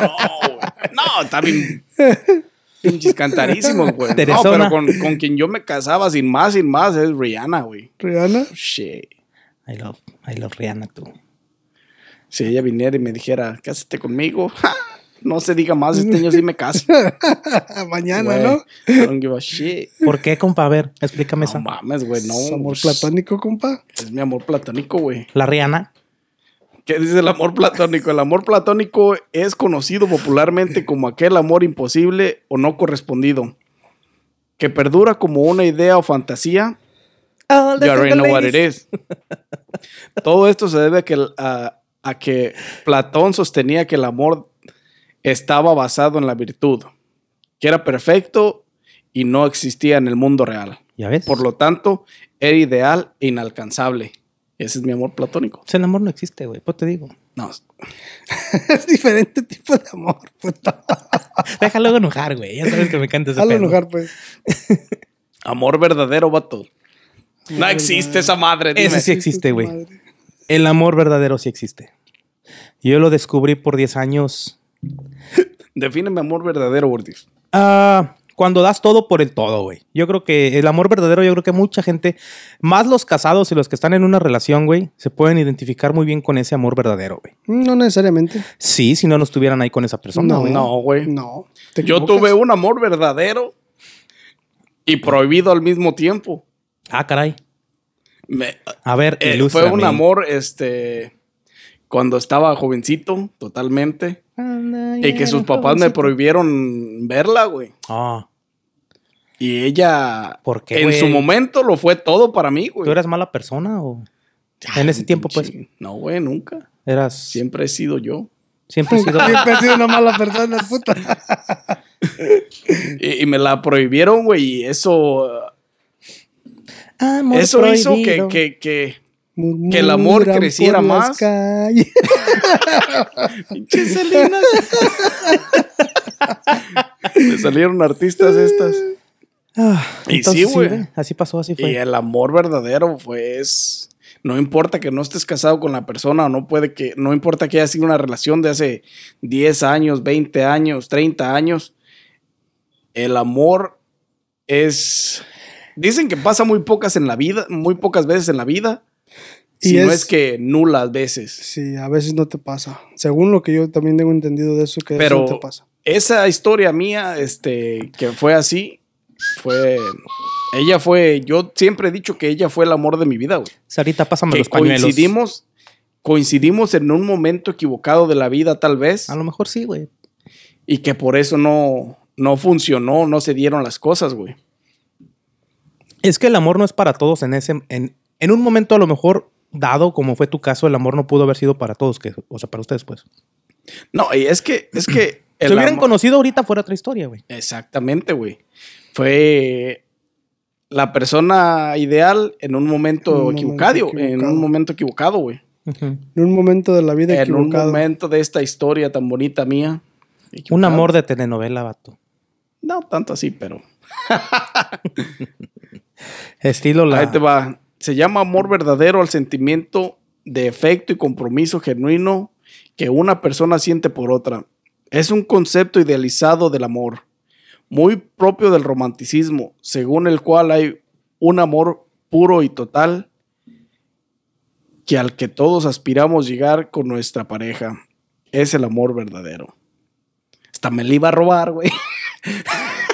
No, güey. No, está bien. Pinches cantarísimos, güey. No, pero con, con quien yo me casaba sin más, sin más, es Rihanna, güey. Rihanna. Shit. I love, I love Rihanna, tú. Si ella viniera y me dijera, cásate conmigo, ¡ja! no se diga más, este año sí me caso. Mañana, Güey, ¿no? I don't give a shit. ¿Por qué, compa? A ver, explícame No esa. mames, güey, no. Es amor pues, platónico, compa. Es mi amor platónico, güey. La Rihanna. ¿Qué dice el amor platónico? El amor platónico es conocido popularmente como aquel amor imposible o no correspondido, que perdura como una idea o fantasía All the You already know what it is. Todo esto se debe a que, el- a, a que Platón sostenía que el amor estaba basado en la virtud, que era perfecto y no existía en el mundo real. ¿Ya ves? Por lo tanto, era ideal e inalcanzable. Ese es mi amor platónico. Pues el amor no existe, güey. Pues te digo. No, es diferente tipo de amor, puta. Déjalo enojar, güey. Ya sabes que me encanta ese pedo. enojar, pues. amor verdadero, vato. No existe esa madre. dime. Ese sí existe, güey. El amor verdadero sí existe. Yo lo descubrí por 10 años. Defíneme amor verdadero, Gordis. Ah, cuando das todo por el todo, güey. Yo creo que el amor verdadero, yo creo que mucha gente, más los casados y los que están en una relación, güey, se pueden identificar muy bien con ese amor verdadero, güey. No necesariamente. Sí, si no, no estuvieran ahí con esa persona, No, güey. No, güey. No. Yo tuve un amor verdadero y prohibido al mismo tiempo. Ah, caray. Me- A ver, eh, fue un amor, este, cuando estaba jovencito, totalmente. Y que sus papás me prohibieron verla, güey. Ah, Y ella, ¿Por qué, en güey? su momento, lo fue todo para mí, güey. ¿tú eras mala persona o en ese tiempo, pues, No, güey, nunca. eras... Siempre he sido yo. Siempre he sido... Siempre he sido una mala persona, puta. Y, y me la prohibieron, güey, y eso, Amor eso hizo que, prohibido. que, que, Que el amor creciera más. Pinche Selena. Me salieron artistas estas. Ah, Y entonces sí, güey. Así pasó, así fue. Y el amor verdadero, pues. No importa que no estés casado con la persona, o no puede que. No importa que haya sido una relación de hace 10 años, 20 años, 30 años. El amor es. Dicen que pasa muy pocas en la vida, muy pocas veces en la vida. Y Si no es- es que nulas veces. Sí, a veces no te pasa. Según lo que yo también tengo entendido de eso, que eso Pero no te pasa. esa historia mía, este, que fue así, fue. Ella fue. Yo siempre he dicho que ella fue el amor de mi vida, güey. Sarita, pásame Que los pañuelos. coincidimos. Coincidimos en un momento equivocado de la vida, tal vez. A lo mejor sí, güey. Y que por eso no, no funcionó, no se dieron las cosas, güey. Es que el amor no es para todos en ese... En, en un momento a lo mejor dado, como fue tu caso, el amor no pudo haber sido para todos, que, o sea, para ustedes, pues. No, y es que, es que. Si el hubieran amor- conocido ahorita fuera otra historia, güey. Exactamente, güey. Fue la persona ideal en un momento, En un momento equivocado, En equivocado. un momento equivocado, güey. En un momento de la vida En un equivocado. momento de esta historia tan bonita mía. Un equivocado. amor de telenovela, vato. No tanto así, pero. Estilo la... Ahí te va. Se llama amor verdadero al sentimiento de afecto y compromiso genuino que una persona siente por otra. Es un concepto idealizado del amor, muy propio del romanticismo, según el cual hay un amor puro y total que al que todos aspiramos llegar con nuestra pareja. Es el amor verdadero. Hasta me la iba a robar, güey.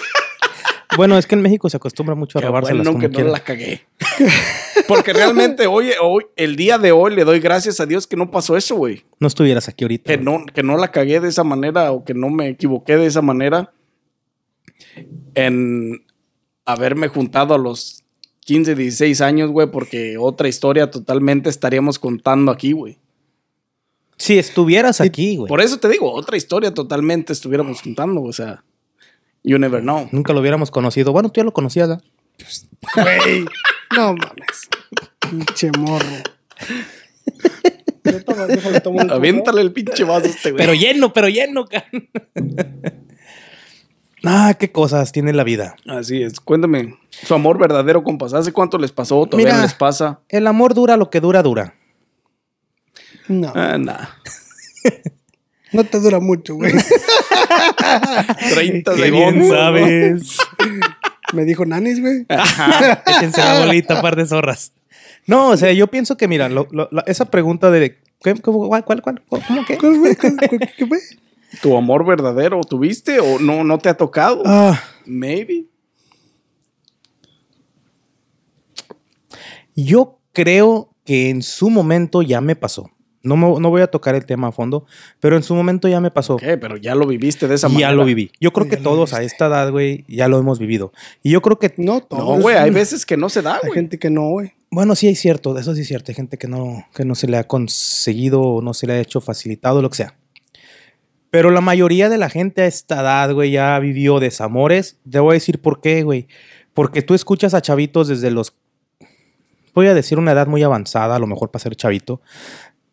Bueno, es que en México se acostumbra mucho a Qué robárselas bueno como que no la cagué. Porque realmente hoy, hoy, el día de hoy le doy gracias a Dios que no pasó eso, güey. No estuvieras aquí ahorita. Que güey. no, que no la cagué de esa manera o que no me equivoqué de esa manera en haberme juntado a los 15, 16 años, güey, porque otra historia totalmente estaríamos contando aquí, güey. Si estuvieras aquí, güey. Por eso te digo, otra historia totalmente estuviéramos contando, o sea, you never know. Nunca lo hubiéramos conocido. Bueno, tú ya lo conocías, ¿verdad? Güey. No mames. Pinche morro. Tomo poco. Aviéntale el pinche vaso a este, güey. Pero lleno, pero lleno, ca- Ah, qué cosas tiene la vida. Así es. Cuéntame, su amor verdadero, compas. ¿Hace cuánto les pasó? ¿Todavía Mira. les pasa? El amor dura lo que dura, dura. No, Ah, nah. no te dura mucho, güey. 30 Qué bien segundos. sabes. Me dijo nanis, güey. Échense la bolita, par de zorras. No, o sea, yo pienso que, mira, lo- lo- la- esa pregunta de... ¿qué, qué- cuál, cuál, cuál, ¿Cómo qué? ¿Cuál fue? ¿Cuál- cuál- ¿Qué fue? ¿Tu amor verdadero tuviste o no, no te ha tocado? Ah, Maybe. yo creo que en su momento ya me pasó. No, me- no voy a tocar el tema a fondo, pero en su momento ya me pasó. Ok, pero ya lo viviste de esa Y manera. ya lo viví. Yo creo Ya que todos a esta edad, güey, ya lo hemos vivido. Y yo creo que, No, todos. No, güey, hay veces que no se da, Hay güey. gente que no, güey. bueno, sí hay cierto, eso sí es cierto. Hay gente que no, que no se le ha conseguido o no se le ha hecho facilitado, lo que sea. Pero la mayoría de la gente a esta edad, güey, ya vivió desamores. Te voy a decir por qué, güey. Porque tú escuchas a chavitos desde los. Voy a decir una edad muy avanzada, a lo mejor para ser chavito,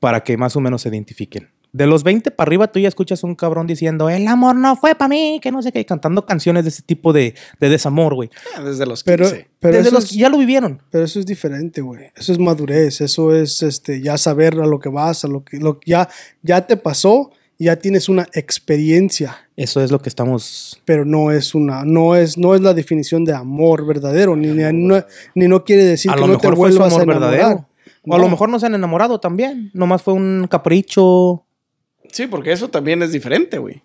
para que más o menos se identifiquen. De los 20 para arriba, tú ya escuchas a un cabrón diciendo: El amor no fue para mí, que no sé qué, cantando canciones de ese tipo de, de desamor, güey. Ah, Desde los Pero, 15. pero, Desde eso los es, ya lo vivieron. pero eso es diferente, güey. Eso es madurez. Eso es este, ya saber a lo que vas, a lo que lo, ya, ya te pasó, ya tienes una experiencia. Eso es lo que estamos. Pero no es una, no es, no es la definición de amor verdadero, ni, ni, no, ni no quiere decir a que lo no te fue su vuelvas a amor enamorar. verdadero. O a lo mejor no se han enamorado también. Nomás fue un capricho. Sí, porque eso también es diferente, güey.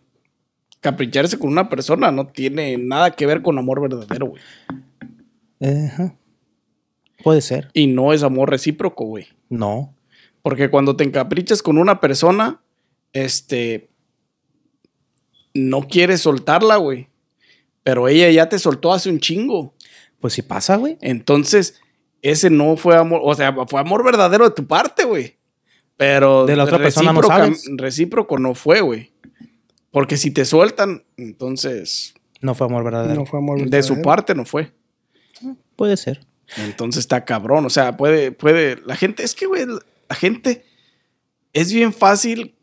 Capricharse con una persona no tiene nada que ver con amor verdadero, güey. Ajá. Puede ser. Y no es amor recíproco, güey. No. Porque cuando te encaprichas con una persona, este, no quieres soltarla, güey. Pero ella ya te soltó hace un chingo. Pues sí pasa, güey. Entonces, ese no fue amor, o sea, fue amor verdadero de tu parte, güey. Pero De la otra persona no sabes. recíproco no fue, güey. Porque si te sueltan, entonces No fue amor verdadero. No fue amor de su verdadero. parte no fue. Puede ser. Entonces está cabrón. O sea, puede, puede. La gente, es que, güey, la gente. Es bien fácil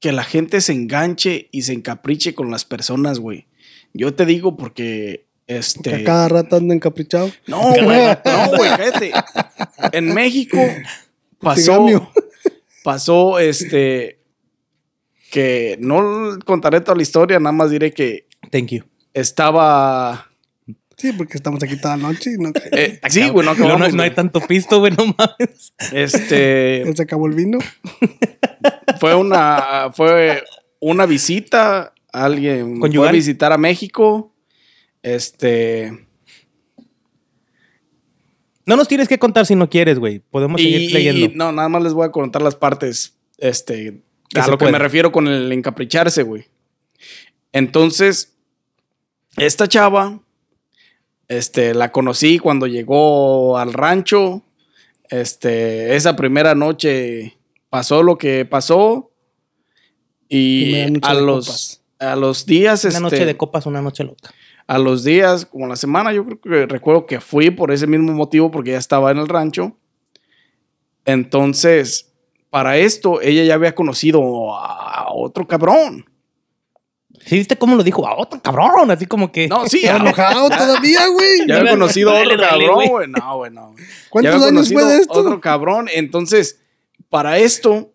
que la gente se enganche y se encapriche con las personas, güey. Yo te digo porque. Que Este. a cada rato anda encaprichado. No, güey. No, güey, cállate. En México pasó. Pasó este. Que no contaré toda la historia, nada más diré que Thank you. estaba. Sí, porque estamos aquí toda la noche y no, eh, sí, güey, no No, acabamos. no, no hay tanto pisto, güey, no mames. Este. se acabó el vino. fue una fue una visita alguien fue a visitar a México este No nos tienes que contar si no quieres, güey. Podemos y, seguir leyendo. y no nada más les voy a contar las partes este a lo que me refiero con el encapricharse güey entonces esta chava este la conocí cuando llegó al rancho este esa primera noche pasó lo que pasó y a los copas. a los días Una este, noche de copas, una noche loca. A los días, como la semana, yo creo que recuerdo que fui por ese mismo motivo porque ya estaba en el rancho. Entonces, para esto, ella ya había conocido a otro cabrón. ¿Sí viste cómo lo dijo? A otro cabrón, así como que. No, sí, enojado todavía, güey. ya había conocido a otro cabrón, güey. No, güey, no. ¿Cuántos años fue de esto? Otro cabrón. Entonces, para esto,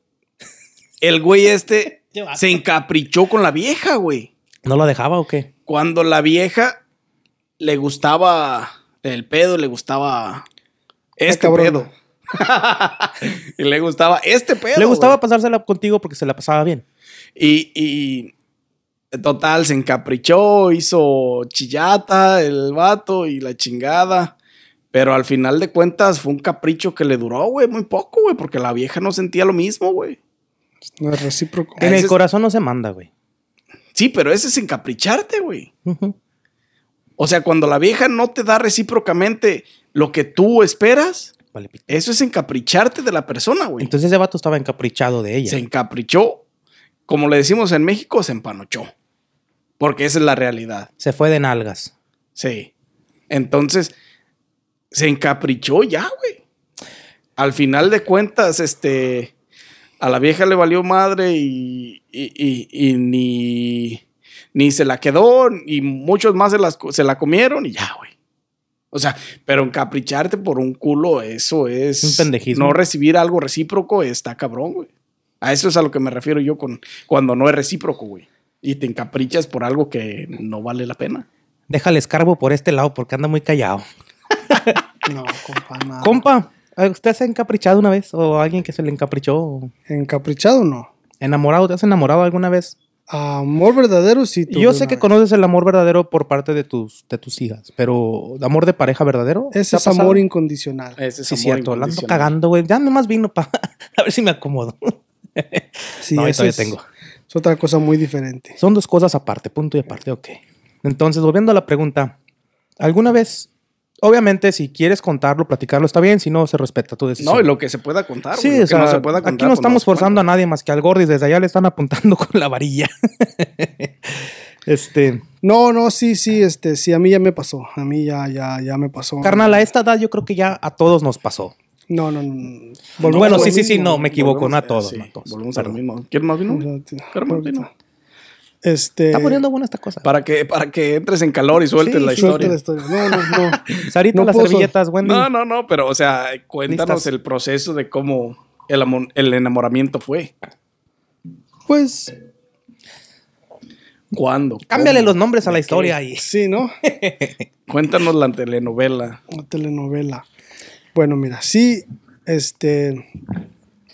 el güey este se encaprichó con la vieja, güey. ¿No lo dejaba o qué? Cuando la vieja le gustaba el pedo, le gustaba este cabrón. pedo. y le gustaba este pedo. Le gustaba pasársela contigo porque se la pasaba bien. Y, y total, se encaprichó, hizo chillata el vato y la chingada. Pero al final de cuentas fue un capricho que le duró, güey, muy poco, güey, porque la vieja no sentía lo mismo, güey. No es recíproco. En el corazón no se manda, güey. Sí, pero ese es encapricharte, güey. O sea, cuando la vieja no te da recíprocamente lo que tú esperas, Vale, eso es encapricharte de la persona, güey. Entonces ese vato estaba encaprichado de ella. se encaprichó, como le decimos en México, se empanochó. Porque esa es la realidad. Se fue de nalgas. Sí. Entonces, se encaprichó ya, güey. Al final de cuentas, este, a la vieja le valió madre y, y- y- y ni, ni se la quedó y muchos más se, las, se la comieron y ya, güey. O sea, pero encapricharte por un culo, eso es... Un pendejismo. No recibir algo recíproco está cabrón, güey. A eso es a lo que me refiero yo con cuando no es recíproco, güey. Y te encaprichas por algo que no vale la pena. Déjale escarbo por este lado porque anda muy callado. No, compa, nada. Compa, ¿usted se ha encaprichado una vez? ¿O alguien que se le encaprichó? Encaprichado no. ¿Enamorado? ¿Te has enamorado alguna vez? Amor verdadero sí. Yo sé que vez. conoces el amor verdadero por parte de tus, de tus hijas, pero ¿amor de pareja verdadero? ¿Te Ese es amor incondicional. Ese es Sí, amor cierto, la ando cagando, güey. Ya nomás vino para a ver si me acomodo. Sí, no, eso todavía es, tengo. es otra cosa muy diferente. Son dos cosas aparte, punto y aparte, ok. Entonces, volviendo a la pregunta, ¿alguna vez, obviamente, si quieres contarlo, platicarlo, está bien, si no, se respeta tu decisión. No, y lo que se pueda contar. Sí, güey, lo o que no sea, se pueda contar, aquí no pues estamos forzando a nadie más que al Gordis, desde allá le están apuntando con la varilla. este, No, no, sí, sí, este, sí, a mí ya me pasó. A mí ya, ya, ya me pasó. carnal, a esta edad yo creo que ya a todos nos pasó. No, no, no. no. Bueno, Volvemos a sí, sí, sí, no, me equivoco, Volvemos no a todos, sí, no a todos. Volvemos a lo mismo. ¿Quieres más vino? Carmen, vino. Este. Está poniendo buena esta cosa. Para que, para que entres en calor y sueltes Sí, la historia. la historia. No, no, no. Sarita, no las servilletas, Wendy. No, no, no, pero, o sea, cuéntanos Listas. el proceso de cómo el, el enamoramiento fue. Pues ¿Cuándo? Cámbiale ¿Cómo? los nombres a la ¿De historia qué? y sí, ¿no? Cuéntanos la telenovela. Una telenovela. Bueno, mira, sí, este,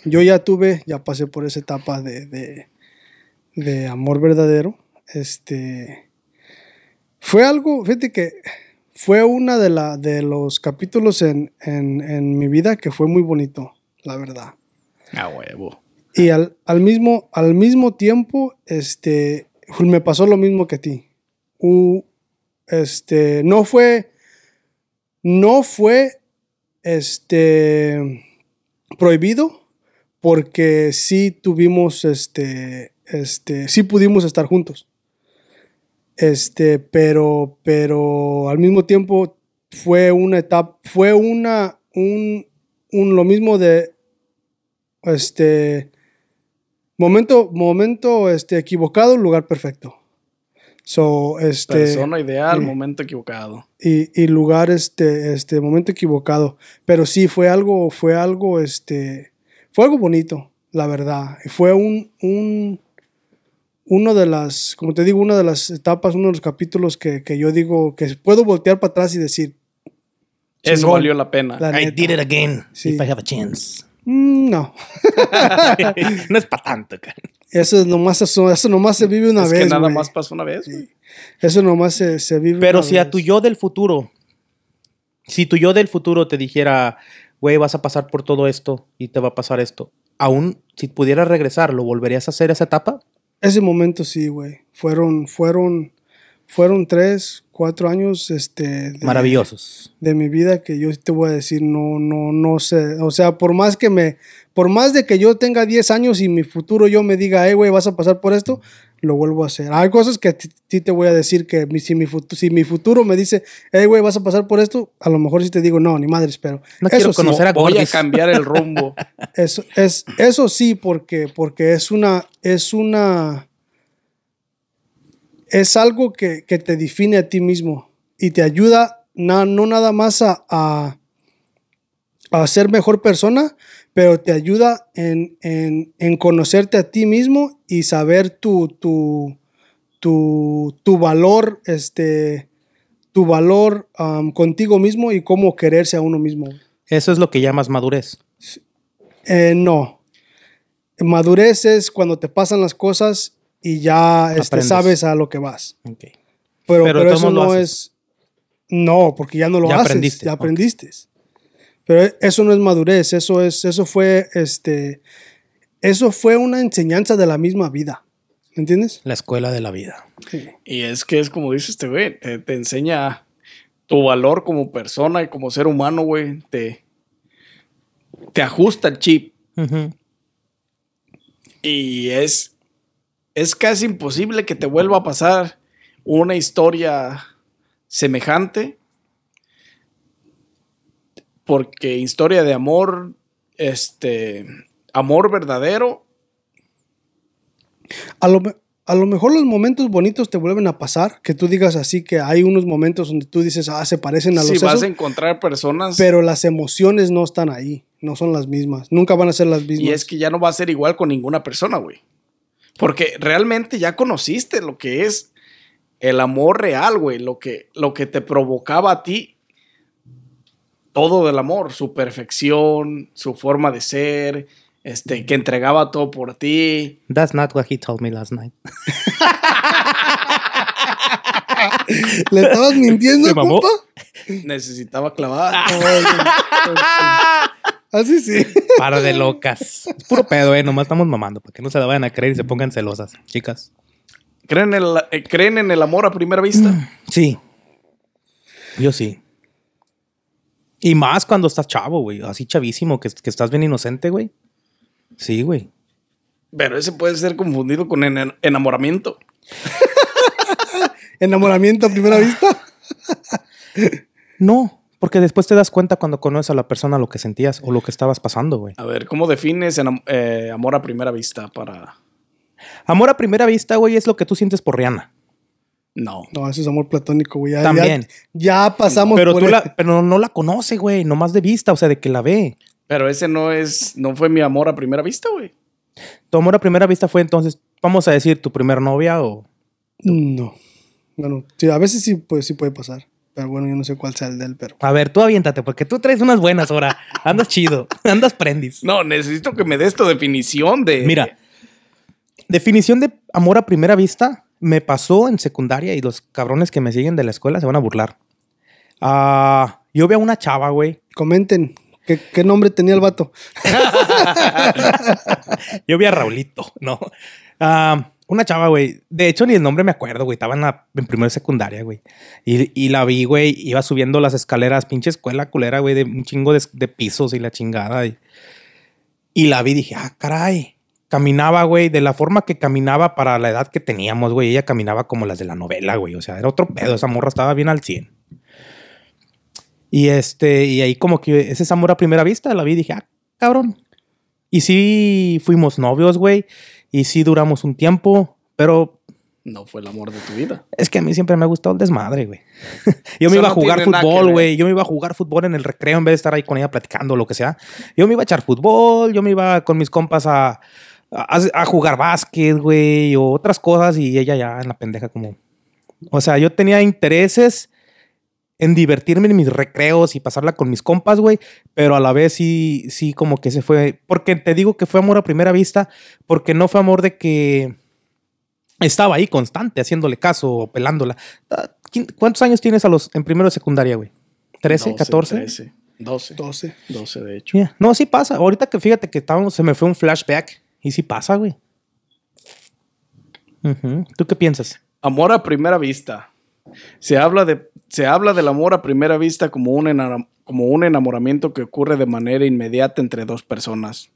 yo ya tuve, ya pasé por esa etapa de, de, de amor verdadero. Este, fue algo, fíjate que fue una de, la, de los capítulos en, en, en mi vida que fue muy bonito, la verdad. A huevo. Y al, al mismo, al mismo tiempo, este, me pasó lo mismo que a ti. U- este, no fue, no fue, este, prohibido, porque sí tuvimos, este, este, sí pudimos estar juntos. Este, pero, pero al mismo tiempo fue una etapa, fue una, un, un, lo mismo de, este, Momento, momento este, equivocado, lugar perfecto. So, este, Persona ideal, momento equivocado. y, y lugar, este, este, momento equivocado. Pero sí, fue algo, fue algo, este, fue algo bonito, la verdad. Fue un, un, uno de las, como te digo, una de las etapas, uno de los capítulos que, que yo digo que puedo voltear para atrás y decir, Eso valió la pena. La I did it again. Sí. If I have a chance. "Mm, no. no es para tanto, cara. Eso es nomás, eso, eso nomás se vive una es vez. que nada güey. más pasó una vez. Eso nomás se, se vive Pero una si a tu yo del futuro, si tu yo del futuro te dijera, güey, vas a pasar por todo esto y te va a pasar esto, aún si pudieras regresar, ¿lo volverías a hacer esa etapa? Ese momento sí, güey. Fueron, fueron, fueron tres, cuatro años, este, de, Maravillosos. de mi vida que yo te voy a decir, no, no, no sé. O sea, por más que me, por más de que yo tenga 10 años y mi futuro yo me diga, hey, güey, vas a pasar por esto, lo vuelvo a hacer. Hay cosas que a ti te voy a decir que mi- si mi, futuro, si mi futuro me dice, hey, güey, vas a pasar por esto, a lo mejor sí te digo, no, ni madres, pero No eso quiero sí, conocer a Voy a cambiar el rumbo. Eso, es, eso sí, porque, porque es una, es una, es algo que, que te define a ti mismo y te ayuda na- no nada más a, a, a ser mejor persona, pero te ayuda en, en, en conocerte a ti mismo y saber tu, tu, tu, tu valor, este, tu valor am, contigo mismo y cómo quererse a uno mismo. Eso es lo que llamas madurez. Eh, no. Madurez es cuando te pasan las cosas y ya este, sabes a lo que vas. Pero, eso no es. No, porque ya no lo Ya haces. aprendiste, Ya aprendiste. Pero eso no es madurez, eso es, eso fue, este, eso fue una enseñanza de la misma vida. ¿Me entiendes? La escuela de la vida. Y es que es como dice este güey, te, te enseña tu valor como persona y como ser humano, güey. Te, te ajusta el chip. Y es, es casi imposible que te vuelva a pasar una historia semejante. Porque historia de amor, este, amor verdadero, A lo, a lo mejor los momentos bonitos te vuelven a pasar, que tú digas así que hay unos momentos donde tú dices, ah, se parecen a los si vas esos", a encontrar personas pero las emociones no están ahí, no son las mismas, nunca van a ser las mismas. Y es que ya no va a ser igual con ninguna persona, güey. Porque realmente ya conociste lo que es el amor real, güey. Lo que, lo que te provocaba a ti todo del amor. Su perfección, su forma de ser, este, que entregaba todo por ti. That's not what he told me last night. ¿Le estabas mintiendo, compa? Necesitaba clavar. Ay, pues, sí. Así sí. Para de locas. Es puro pedo, eh. Nomás estamos mamando. Para que no se la vayan a creer y se pongan celosas, chicas. ¿Creen, el- eh, ¿Creen en el amor a primera vista? Sí. Yo sí. Y más cuando estás chavo, güey. Así chavísimo, que, que estás bien inocente, güey. Sí, güey. Pero ese puede ser confundido con en- enamoramiento. Enamoramiento a primera vista. No, porque después te das cuenta cuando conoces a la persona lo que sentías o lo que estabas pasando, güey. A ver, ¿cómo defines eh, amor a primera vista para...? Amor a primera vista, güey, es lo que tú sientes por Rihanna. No. No, eso es amor platónico, güey. Ya- También. Ya, ya pasamos Pero por tú el- la, pero no la conoce, güey, nomás de vista, o sea, de que la ve. Pero ese no es... No fue mi amor a primera vista, güey. Tu amor a primera vista fue entonces, vamos a decir, tu primer novia o... No. Bueno, sí, a veces sí, pues, sí puede pasar. Pero bueno, yo no sé cuál sea el de él, pero. A ver, tú aviéntate, porque tú traes unas buenas ahora. Andas chido, andas prendis. No, necesito que me des tu definición de... Mira, definición de amor a primera vista me pasó en secundaria y los cabrones que me siguen de la escuela se van a burlar. Ah, yo vi a una chava, güey. Comenten. ¿Qué, qué nombre tenía el vato? Yo vi a Raulito, ¿no? Ah, una chava, güey. De hecho, ni el nombre me acuerdo, güey. Estaba en, la, en primera secundaria, güey. Y, y la vi, güey. Iba subiendo las escaleras, pinche escuela culera, güey, de un chingo de, de pisos y la chingada. Y, y la vi dije, ah, caray. Caminaba, güey, de la forma que caminaba para la edad que teníamos, güey. Ella caminaba como las de la novela, güey. O sea, era otro pedo. Esa morra estaba bien al 100. Y este, y ahí como que ese es amor a primera vista. La vi y dije, ah, cabrón. Y sí fuimos novios, güey. Y sí duramos un tiempo. Pero No fue el amor de tu vida. es que a mí siempre me ha gustado el desmadre, güey. Yo Eso me iba a no jugar fútbol, güey. Yo me iba a jugar fútbol en el recreo en vez de estar ahí con ella platicando lo que sea. Yo me iba a echar fútbol, yo me iba con mis compas a, a, a jugar básquet, güey, o otras cosas y ella ya en la pendeja como... O sea, yo tenía intereses en divertirme en mis recreos y pasarla con mis compas, güey, pero a la vez sí, sí como que se fue, porque te digo que fue amor a primera vista, porque no fue amor de que estaba ahí constante, haciéndole caso, o pelándola. Ah, ¿quién- ¿Cuántos años tienes a los en primero de secundaria, güey? ¿13, 12, 14? 13, 12. 12. 12, de hecho. Yeah. No, sí pasa. Ahorita que fíjate que estábamos, se me fue un flashback y sí pasa, güey. ¿Tú qué piensas? Amor a primera vista. Se habla, de, se habla del amor a primera vista como un, como un enamoramiento que ocurre de manera inmediata entre dos personas.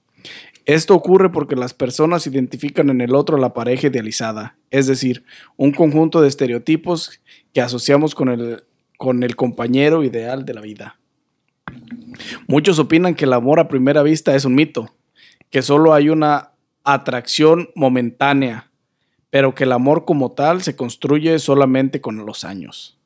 Esto ocurre porque las personas identifican en el otro la pareja idealizada, es decir, un conjunto de estereotipos que asociamos con el, con el compañero ideal de la vida. Muchos opinan que el amor a primera vista es un mito, que solo hay una atracción momentánea, pero que el amor como tal se construye solamente con los años.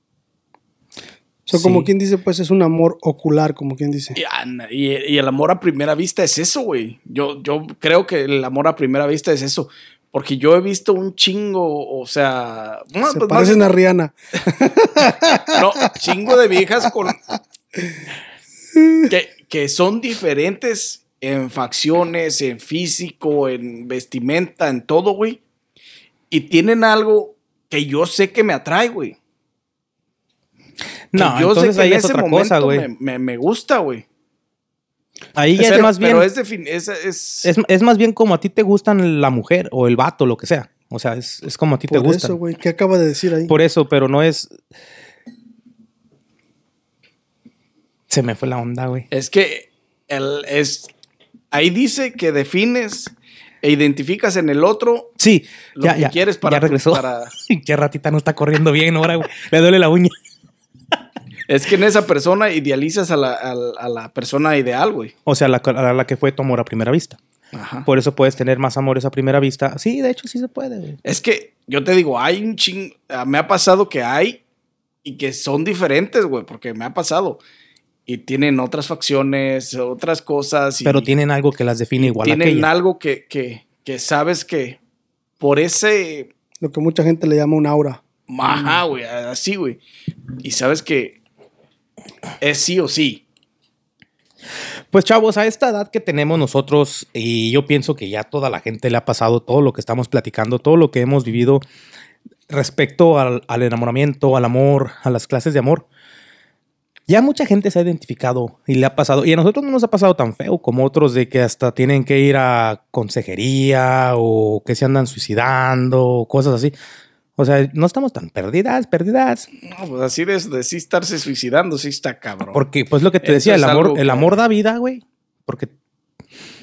O sea, como quien dice, pues es un amor ocular, como quien dice. Y, Ana, y- y el amor a primera vista es eso, güey. Yo, yo creo que el amor a primera vista es eso. Porque yo he visto un chingo, o sea, Se pues, más parecen bien- a Rihanna. no, chingo de viejas con que, que son diferentes en facciones, en físico, en vestimenta, en todo, güey. Y tienen algo que yo sé que me atrae, güey. Que No, yo entonces sé que ahí en es ese otra momento cosa, güey. me, me- me gusta, güey. Ahí ya es más bien. pero es, es, es- Es, es más bien como a ti te gustan la mujer o el vato, lo que sea. O sea, es, es como a ti te Por gusta. eso, güey. ¿Qué acaba de decir ahí? Por eso, pero no es. Se me fue la onda, güey. Es que el, es, ahí dice que defines e identificas en el otro Sí, Lo ya, que ya. quieres para ya regresó. para- Qué ratita no está corriendo bien ahora, güey. Le duele la uña. Es que en esa persona idealizas a la, a la- a la persona ideal, güey. O sea, la, a la que fue tu amor a primera vista. Ajá. Por eso puedes tener más amores a primera vista. Sí, de hecho, sí se puede, güey. Es que yo te digo, hay un ching... ah, Me ha pasado que hay y que son diferentes, güey, porque me ha pasado. Y tienen otras facciones, otras cosas. Y Pero tienen algo que las define igual tienen aquella. algo que, que, que sabes que por ese... Lo que mucha gente le llama un aura. Ajá, güey, así, güey. Y sabes que es sí o sí. Pues chavos, a esta edad que tenemos nosotros, y yo pienso que ya toda la gente le ha pasado todo lo que estamos platicando, todo lo que hemos vivido respecto al, al enamoramiento, al amor, a las clases de amor. Ya mucha gente se ha identificado y le ha pasado, y a nosotros no nos ha pasado tan feo como otros de que hasta tienen que ir a consejería o que se andan suicidando, cosas así. O sea, no estamos tan perdidas, perdidas. No, pues así de, de sí estarse suicidando, sí está cabrón. Porque, pues lo que te decía, el amor, el amor da vida, güey. Porque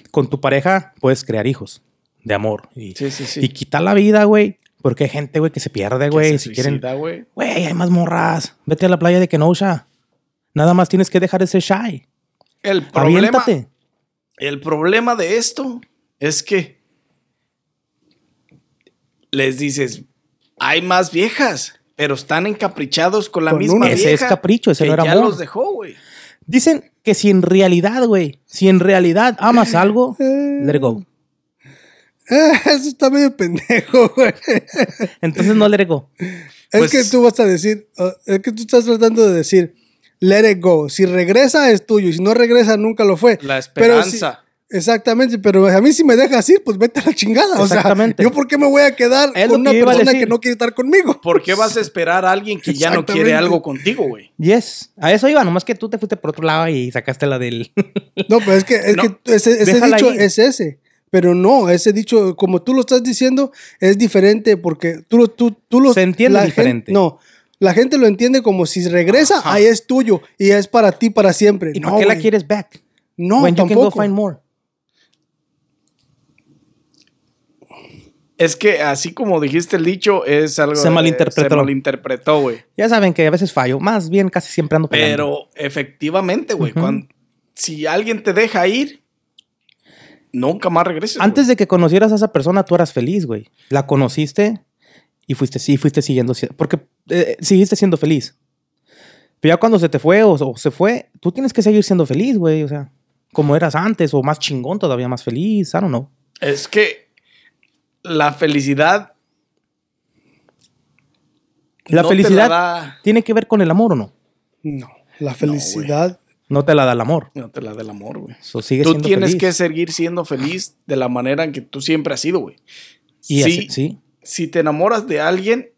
con tu pareja puedes crear hijos de amor. Y, Sí, sí, sí. y quitar la vida, güey. Porque hay gente, güey, que se pierde, güey. Si quieren. suicida, güey. Güey, hay más morras. Vete a la playa de Kenosha. Nada más tienes que dejar ese shy. El problema, Aviéntate. el problema de esto es que les dices, hay más viejas, pero están encaprichados con la Con misma una. vieja. Ese es capricho, ese que no era ya amor. los dejó, güey. Dicen que si en realidad, güey, si en realidad amas algo, Eh. let it go. Eso está medio pendejo, güey. Entonces no let it go. Es Pues- que tú vas a decir, uh, es que tú estás tratando de decir, let it go. Si regresa es tuyo, y si no regresa nunca lo fue. La Pero si- esperanza. exactamente, pero a mí si me dejas ir, pues vete a la chingada. O sea, Exactamente. yo por qué me voy a quedar Es con una que persona que no quiere estar conmigo. ¿Por qué vas a esperar a alguien que ya no quiere algo contigo, güey? Yes. A eso iba, nomás que tú te fuiste por otro lado y sacaste la del. No, pero es que, es No, que ese, dicho ir. es ese. Pero no, ese dicho, como tú lo estás diciendo, es diferente porque tú, lo- tú, tú lo... Se entiende la diferente. no, la gente lo entiende como si regresa, Ajá. ahí es tuyo y es para ti para siempre. ¿Y no, por qué la quieres back? No, When you can go tampoco. find more. Es que así como dijiste el dicho, es algo. Se de- malinterpretó. Se malinterpretó, güey. Ya saben que a veces fallo. Más bien casi siempre ando peleando. Pero efectivamente, güey, si alguien te deja ir, nunca más regreses. Antes de que conocieras a esa persona, tú eras feliz, güey. La conociste y fuiste, sí, fuiste siguiendo. si- Porque eh, seguiste siendo feliz. Pero ya cuando se te fue o, o se fue, tú tienes que seguir siendo feliz, güey. O sea, como eras antes o más chingón, todavía más feliz. I don't know. Es que la felicidad. La no felicidad da- tiene que ver con el amor o no. No, la felicidad. No te la da el amor. no te la da el amor, güey. So, sigue Tú siendo tienes feliz. que seguir siendo feliz de la manera en que tú siempre has sido, güey. Y Sí, así- sí. Si te enamoras de alguien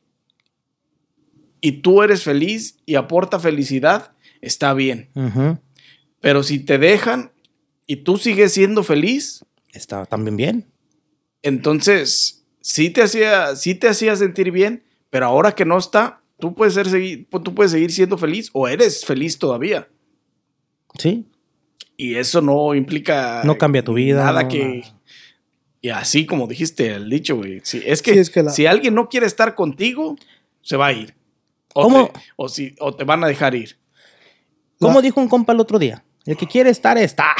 y tú eres feliz y aporta felicidad, está bien. Pero si te dejan y tú sigues siendo feliz, Está también bien. entonces sí te hacía, sí te hacía sentir bien, pero ahora que no está, tú puedes, ser, tú puedes seguir siendo feliz o eres feliz todavía. Sí. Y eso no implica No cambia tu vida, Nada no, que. Y así como dijiste el dicho, güey. Sí, es que, Sí, es que la- si alguien no quiere estar contigo, se va a ir. O, ¿Cómo? te, o, si, o te van a dejar ir. Como La- dijo un compa el otro día, el que quiere estar, está.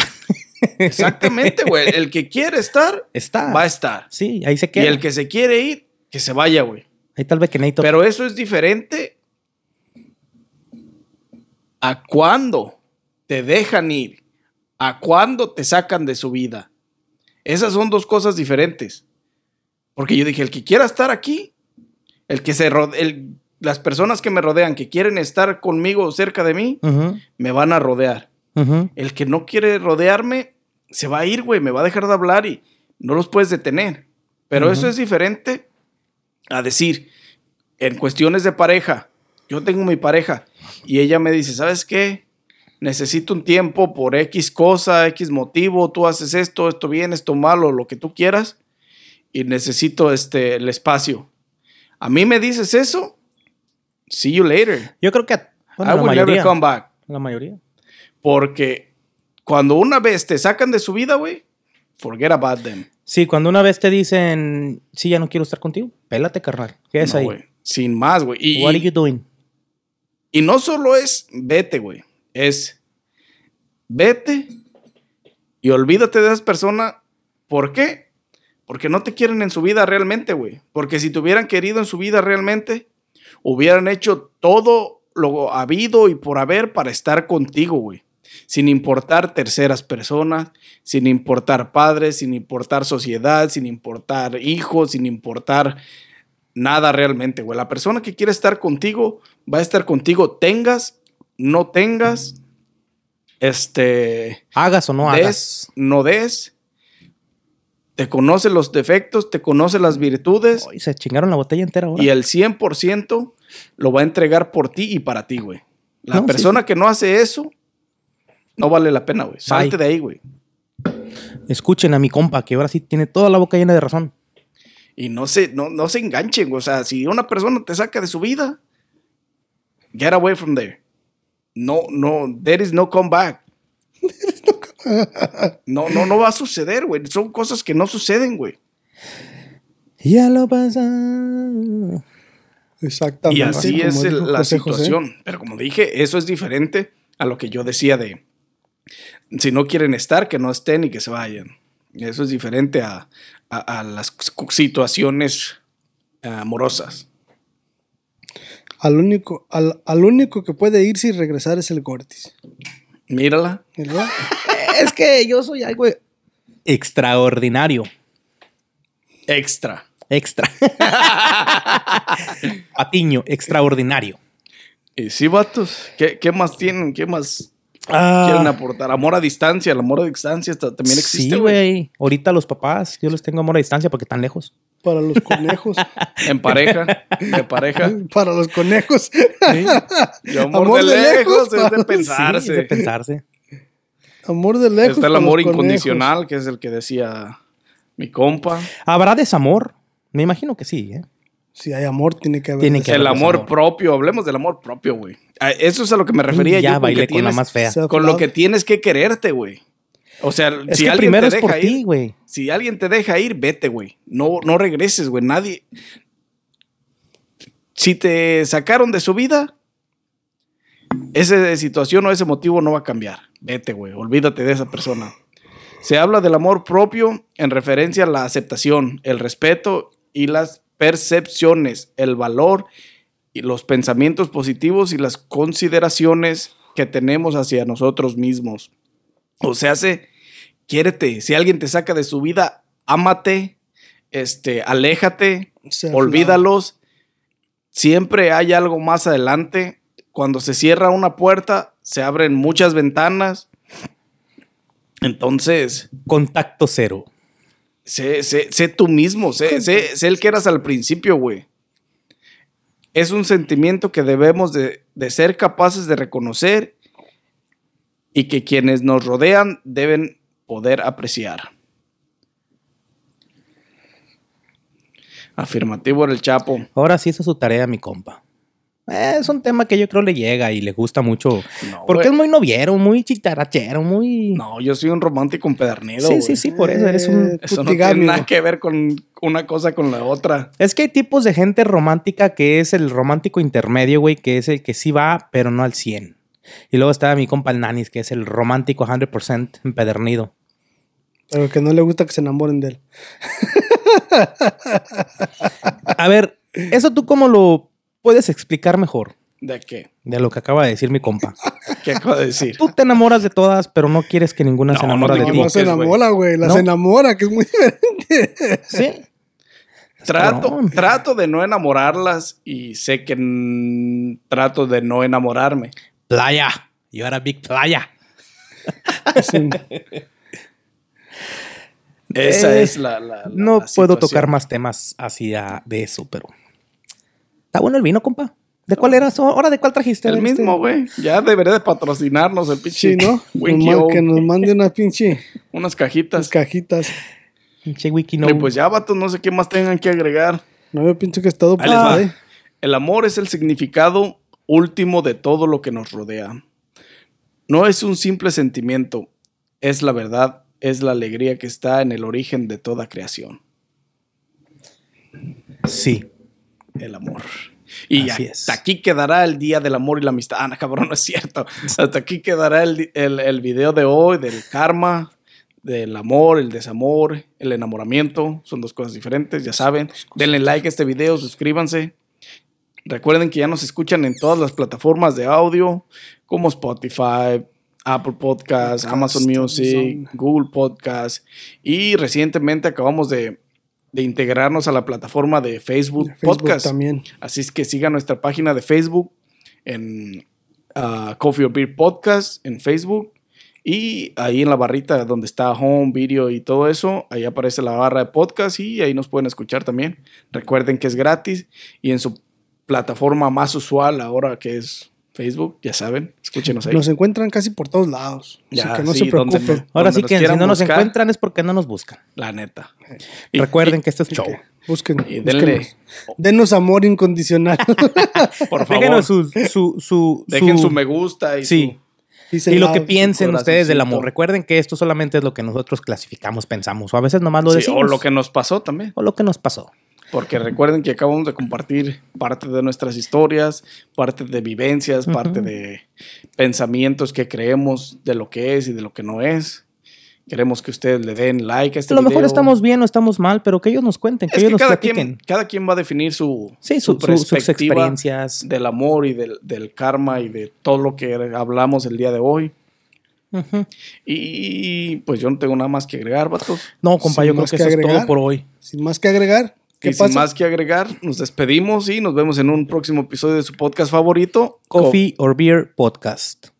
Exactamente, güey. El que quiere estar, Está. va a estar. Sí, ahí se Y queda. el que se quiere ir, que se vaya, güey. Ahí tal vez que necesito. Pero eso es diferente a cuando te dejan ir, a cuando te sacan de su vida. Esas son dos cosas diferentes. Porque yo dije, el que quiera estar aquí, el que se el- las personas que me rodean, que quieren estar conmigo cerca de mí, me van a rodear. El que no quiere rodearme, se va a ir, güey, me va a dejar de hablar y no los puedes detener. Pero eso es diferente a decir, en cuestiones de pareja, yo tengo mi pareja y ella me dice, ¿sabes qué? Necesito un tiempo por X cosa, X motivo, tú haces esto, esto bien, esto malo, lo que tú quieras, y necesito este, el espacio. A mí me dices eso, see you later. Yo creo que bueno, I la will mayoría. never come back. La mayoría. Porque cuando una vez te sacan de su vida, güey, forget about them. Sí, cuando una vez te dicen, sí, ya no quiero estar contigo, pélate, carnal. ¿Qué es No, ahí? güey, Sin más, güey. What are you doing? y no solo es vete, güey. Es vete y olvídate de esa persona. ¿Por qué? Porque no te quieren en su vida realmente, güey. Porque si te hubieran querido en su vida realmente, hubieran hecho todo lo habido y por haber para estar contigo, güey. Sin importar terceras personas, sin importar padres, sin importar sociedad, sin importar hijos, sin importar nada realmente, güey. La persona que quiere estar contigo va a estar contigo, tengas, no tengas, este, Hagas o no hagas. des, no des. Te conoce los defectos, te conoce las virtudes Ay, se chingaron la botella entera ahora. y el 100% lo va a entregar por ti y para ti, güey. La No, sí, persona que no hace eso, no vale la pena, güey. Salte de ahí, güey. Escuchen a mi compa, que ahora sí tiene toda la boca llena de razón. Y no se, no, no se enganchen, güey. O sea, si una persona te saca de su vida, get away from there. No, no, there is no come back. No, no, no va a suceder, güey. Son cosas que no suceden, güey. Ya lo pasa. Exactamente. Y así como es el- la José José. situación. Pero como dije, eso es diferente a lo que yo decía de si no quieren estar, que no estén y que se vayan. Eso es diferente a, a- a las situaciones eh, amorosas. Al único, al, al único que puede irse y regresar es el Gortis. Mírala. ¿Verdad? Es que yo soy algo extraordinario. Extra. Extra. Patiño, extraordinario. Y sí, vatos. ¿Qué, qué más tienen? ¿Qué más Ah, quieren aportar? Amor a distancia. El amor a distancia también existe, sí, güey. güey. Ahorita los papás, yo les tengo amor a distancia porque están lejos. Para los conejos. En pareja. De pareja. para los conejos. Y amor, Amor de, de lejos, lejos, es para- de pensarse. Sí, de pensarse. Amor de lejos. Está el para los amor conejos. incondicional, que es el que decía mi compa. ¿Habrá desamor? Me imagino que sí, ¿eh? Si hay amor, tiene que haber. Tiene que El haber amor propio, hablemos del amor propio, güey. A Eso es a lo que me refería ya yo. con bailé que con la tienes- más fea. Con lo que tienes que quererte, güey. O sea, Es si que alguien primero te es por deja ti, ir, güey. si alguien te deja ir, vete, güey. No, no regreses, güey. Nadie. Si te sacaron de su vida, esa situación o ese motivo no va a cambiar. Vete, güey. Olvídate de esa persona. Se habla del amor propio en referencia a la aceptación, el respeto y las percepciones, el valor y los pensamientos positivos y las consideraciones que tenemos hacia nosotros mismos. O sea, se quiérete. Si alguien te saca de su vida, ámate, este, aléjate, Self olvídalos. Siempre hay algo más adelante. Cuando se cierra una puerta, se abren muchas ventanas. Entonces, Contacto cero. sé, sé- sé tú mismo, sé, sé- sé el que eras al principio, güey. Es un sentimiento que debemos de, de ser capaces de reconocer y que quienes nos rodean deben poder apreciar. Afirmativo era el Chapo. Ahora sí hizo su tarea, mi compa. Eh, es un tema que yo creo le llega y le gusta mucho. No, porque es muy noviero, muy chitarachero, muy. No, yo soy un romántico empedernido. sí, sí, sí, por eso eres un. Eh, Eso no tiene nada que ver con una cosa con la otra. Es que hay tipos de gente romántica que es el romántico intermedio, güey, que es el que sí va, pero no al 100. Y luego está mi compa el Nanis, que es el romántico 100% empedernido. Pero que no le gusta que se enamoren de él. A ver, ¿eso tú cómo lo puedes explicar mejor ¿De qué? de lo que acaba de decir mi compa? ¿Qué acabo de decir? Tú te enamoras de todas, pero no quieres que ninguna se enamore no de ti. No se enamora, güey. Las No. enamora, que es muy diferente. Sí. Trato, trato de no enamorarlas y sé que trato de no enamorarme. Playa. You are a big playa. Sí. Esa Eh, es la, la- la- No la puedo tocar más temas así a- de eso, pero. Está bueno el vino, compa. ¿De cuál era? eso? ¿Ahora de cuál trajiste? El este. mismo, güey. Ya debería de patrocinarnos el pinche Sí, ¿no? O. que nos mande una pinche Unas cajitas. las cajitas. Pinche wiki no. Pues ya, vatos, no sé qué más tengan que agregar. No, yo pienso que es todo. ¿eh? El amor es el significado último de todo lo que nos rodea. No es un simple sentimiento, es la verdad, es la alegría que está en el origen de toda creación, Sí. el amor. Y Así hasta es. aquí quedará el Día del Amor y la Amistad. Ah, cabrón, no es cierto. Hasta aquí quedará el, el, el video de hoy del karma, del amor, el desamor, el enamoramiento. Son dos cosas diferentes, ya saben. Denle like a este video, suscríbanse. Recuerden que ya nos escuchan en todas las plataformas de audio, como Spotify, Apple Podcasts, Amazon Music, Amazon. Google Podcasts. Y recientemente acabamos de, de integrarnos a la plataforma de Facebook, Facebook Podcast. también. Así es que sigan nuestra página de Facebook en ah, Coffee or Beer Podcast en Facebook. Y ahí en la barrita donde está Home, Video y todo eso, ahí aparece la barra de podcast y ahí nos pueden escuchar también. Recuerden que es gratis y en su plataforma más usual ahora que es Facebook, ya saben, escúchenos ahí. Nos encuentran casi por todos lados. Ya, así que no sí, se donde preocupen. Ahora donde sí que si no nos buscar, encuentran es porque no nos buscan. La neta. Y- Recuerden y- que esto es show. que busquen. Y denle. Denos amor incondicional. por favor, Déjenos su, su, su, dejen su- su me gusta y Sí. Y lo que piensen ustedes del amor. Recuerden que esto solamente es lo que nosotros clasificamos, pensamos. O a veces nomás lo sí, decimos. o lo que nos pasó también. o lo que nos pasó. Porque recuerden que acabamos de compartir parte de nuestras historias, parte de vivencias, parte Ujú. de pensamientos que creemos de lo que es y de lo que no es. Queremos que ustedes le den like a este a lo mejor video. estamos bien o estamos mal, pero que ellos nos cuenten, que Es ellos que nos cada platiquen. quien, cada quien va a definir su, sí, su- su- sus perspectiva experiencias. del amor y del, del karma y de todo lo que hablamos el día de hoy. Ujú. Y pues yo no tengo nada más que agregar, vatos. No, compa, Sin yo creo que que eso es agregar. todo por hoy. Sin más que agregar. ¿Qué Y pasa? sin más que agregar, nos despedimos y nos vemos en un próximo episodio de su podcast favorito. Coffee or Beer Podcast.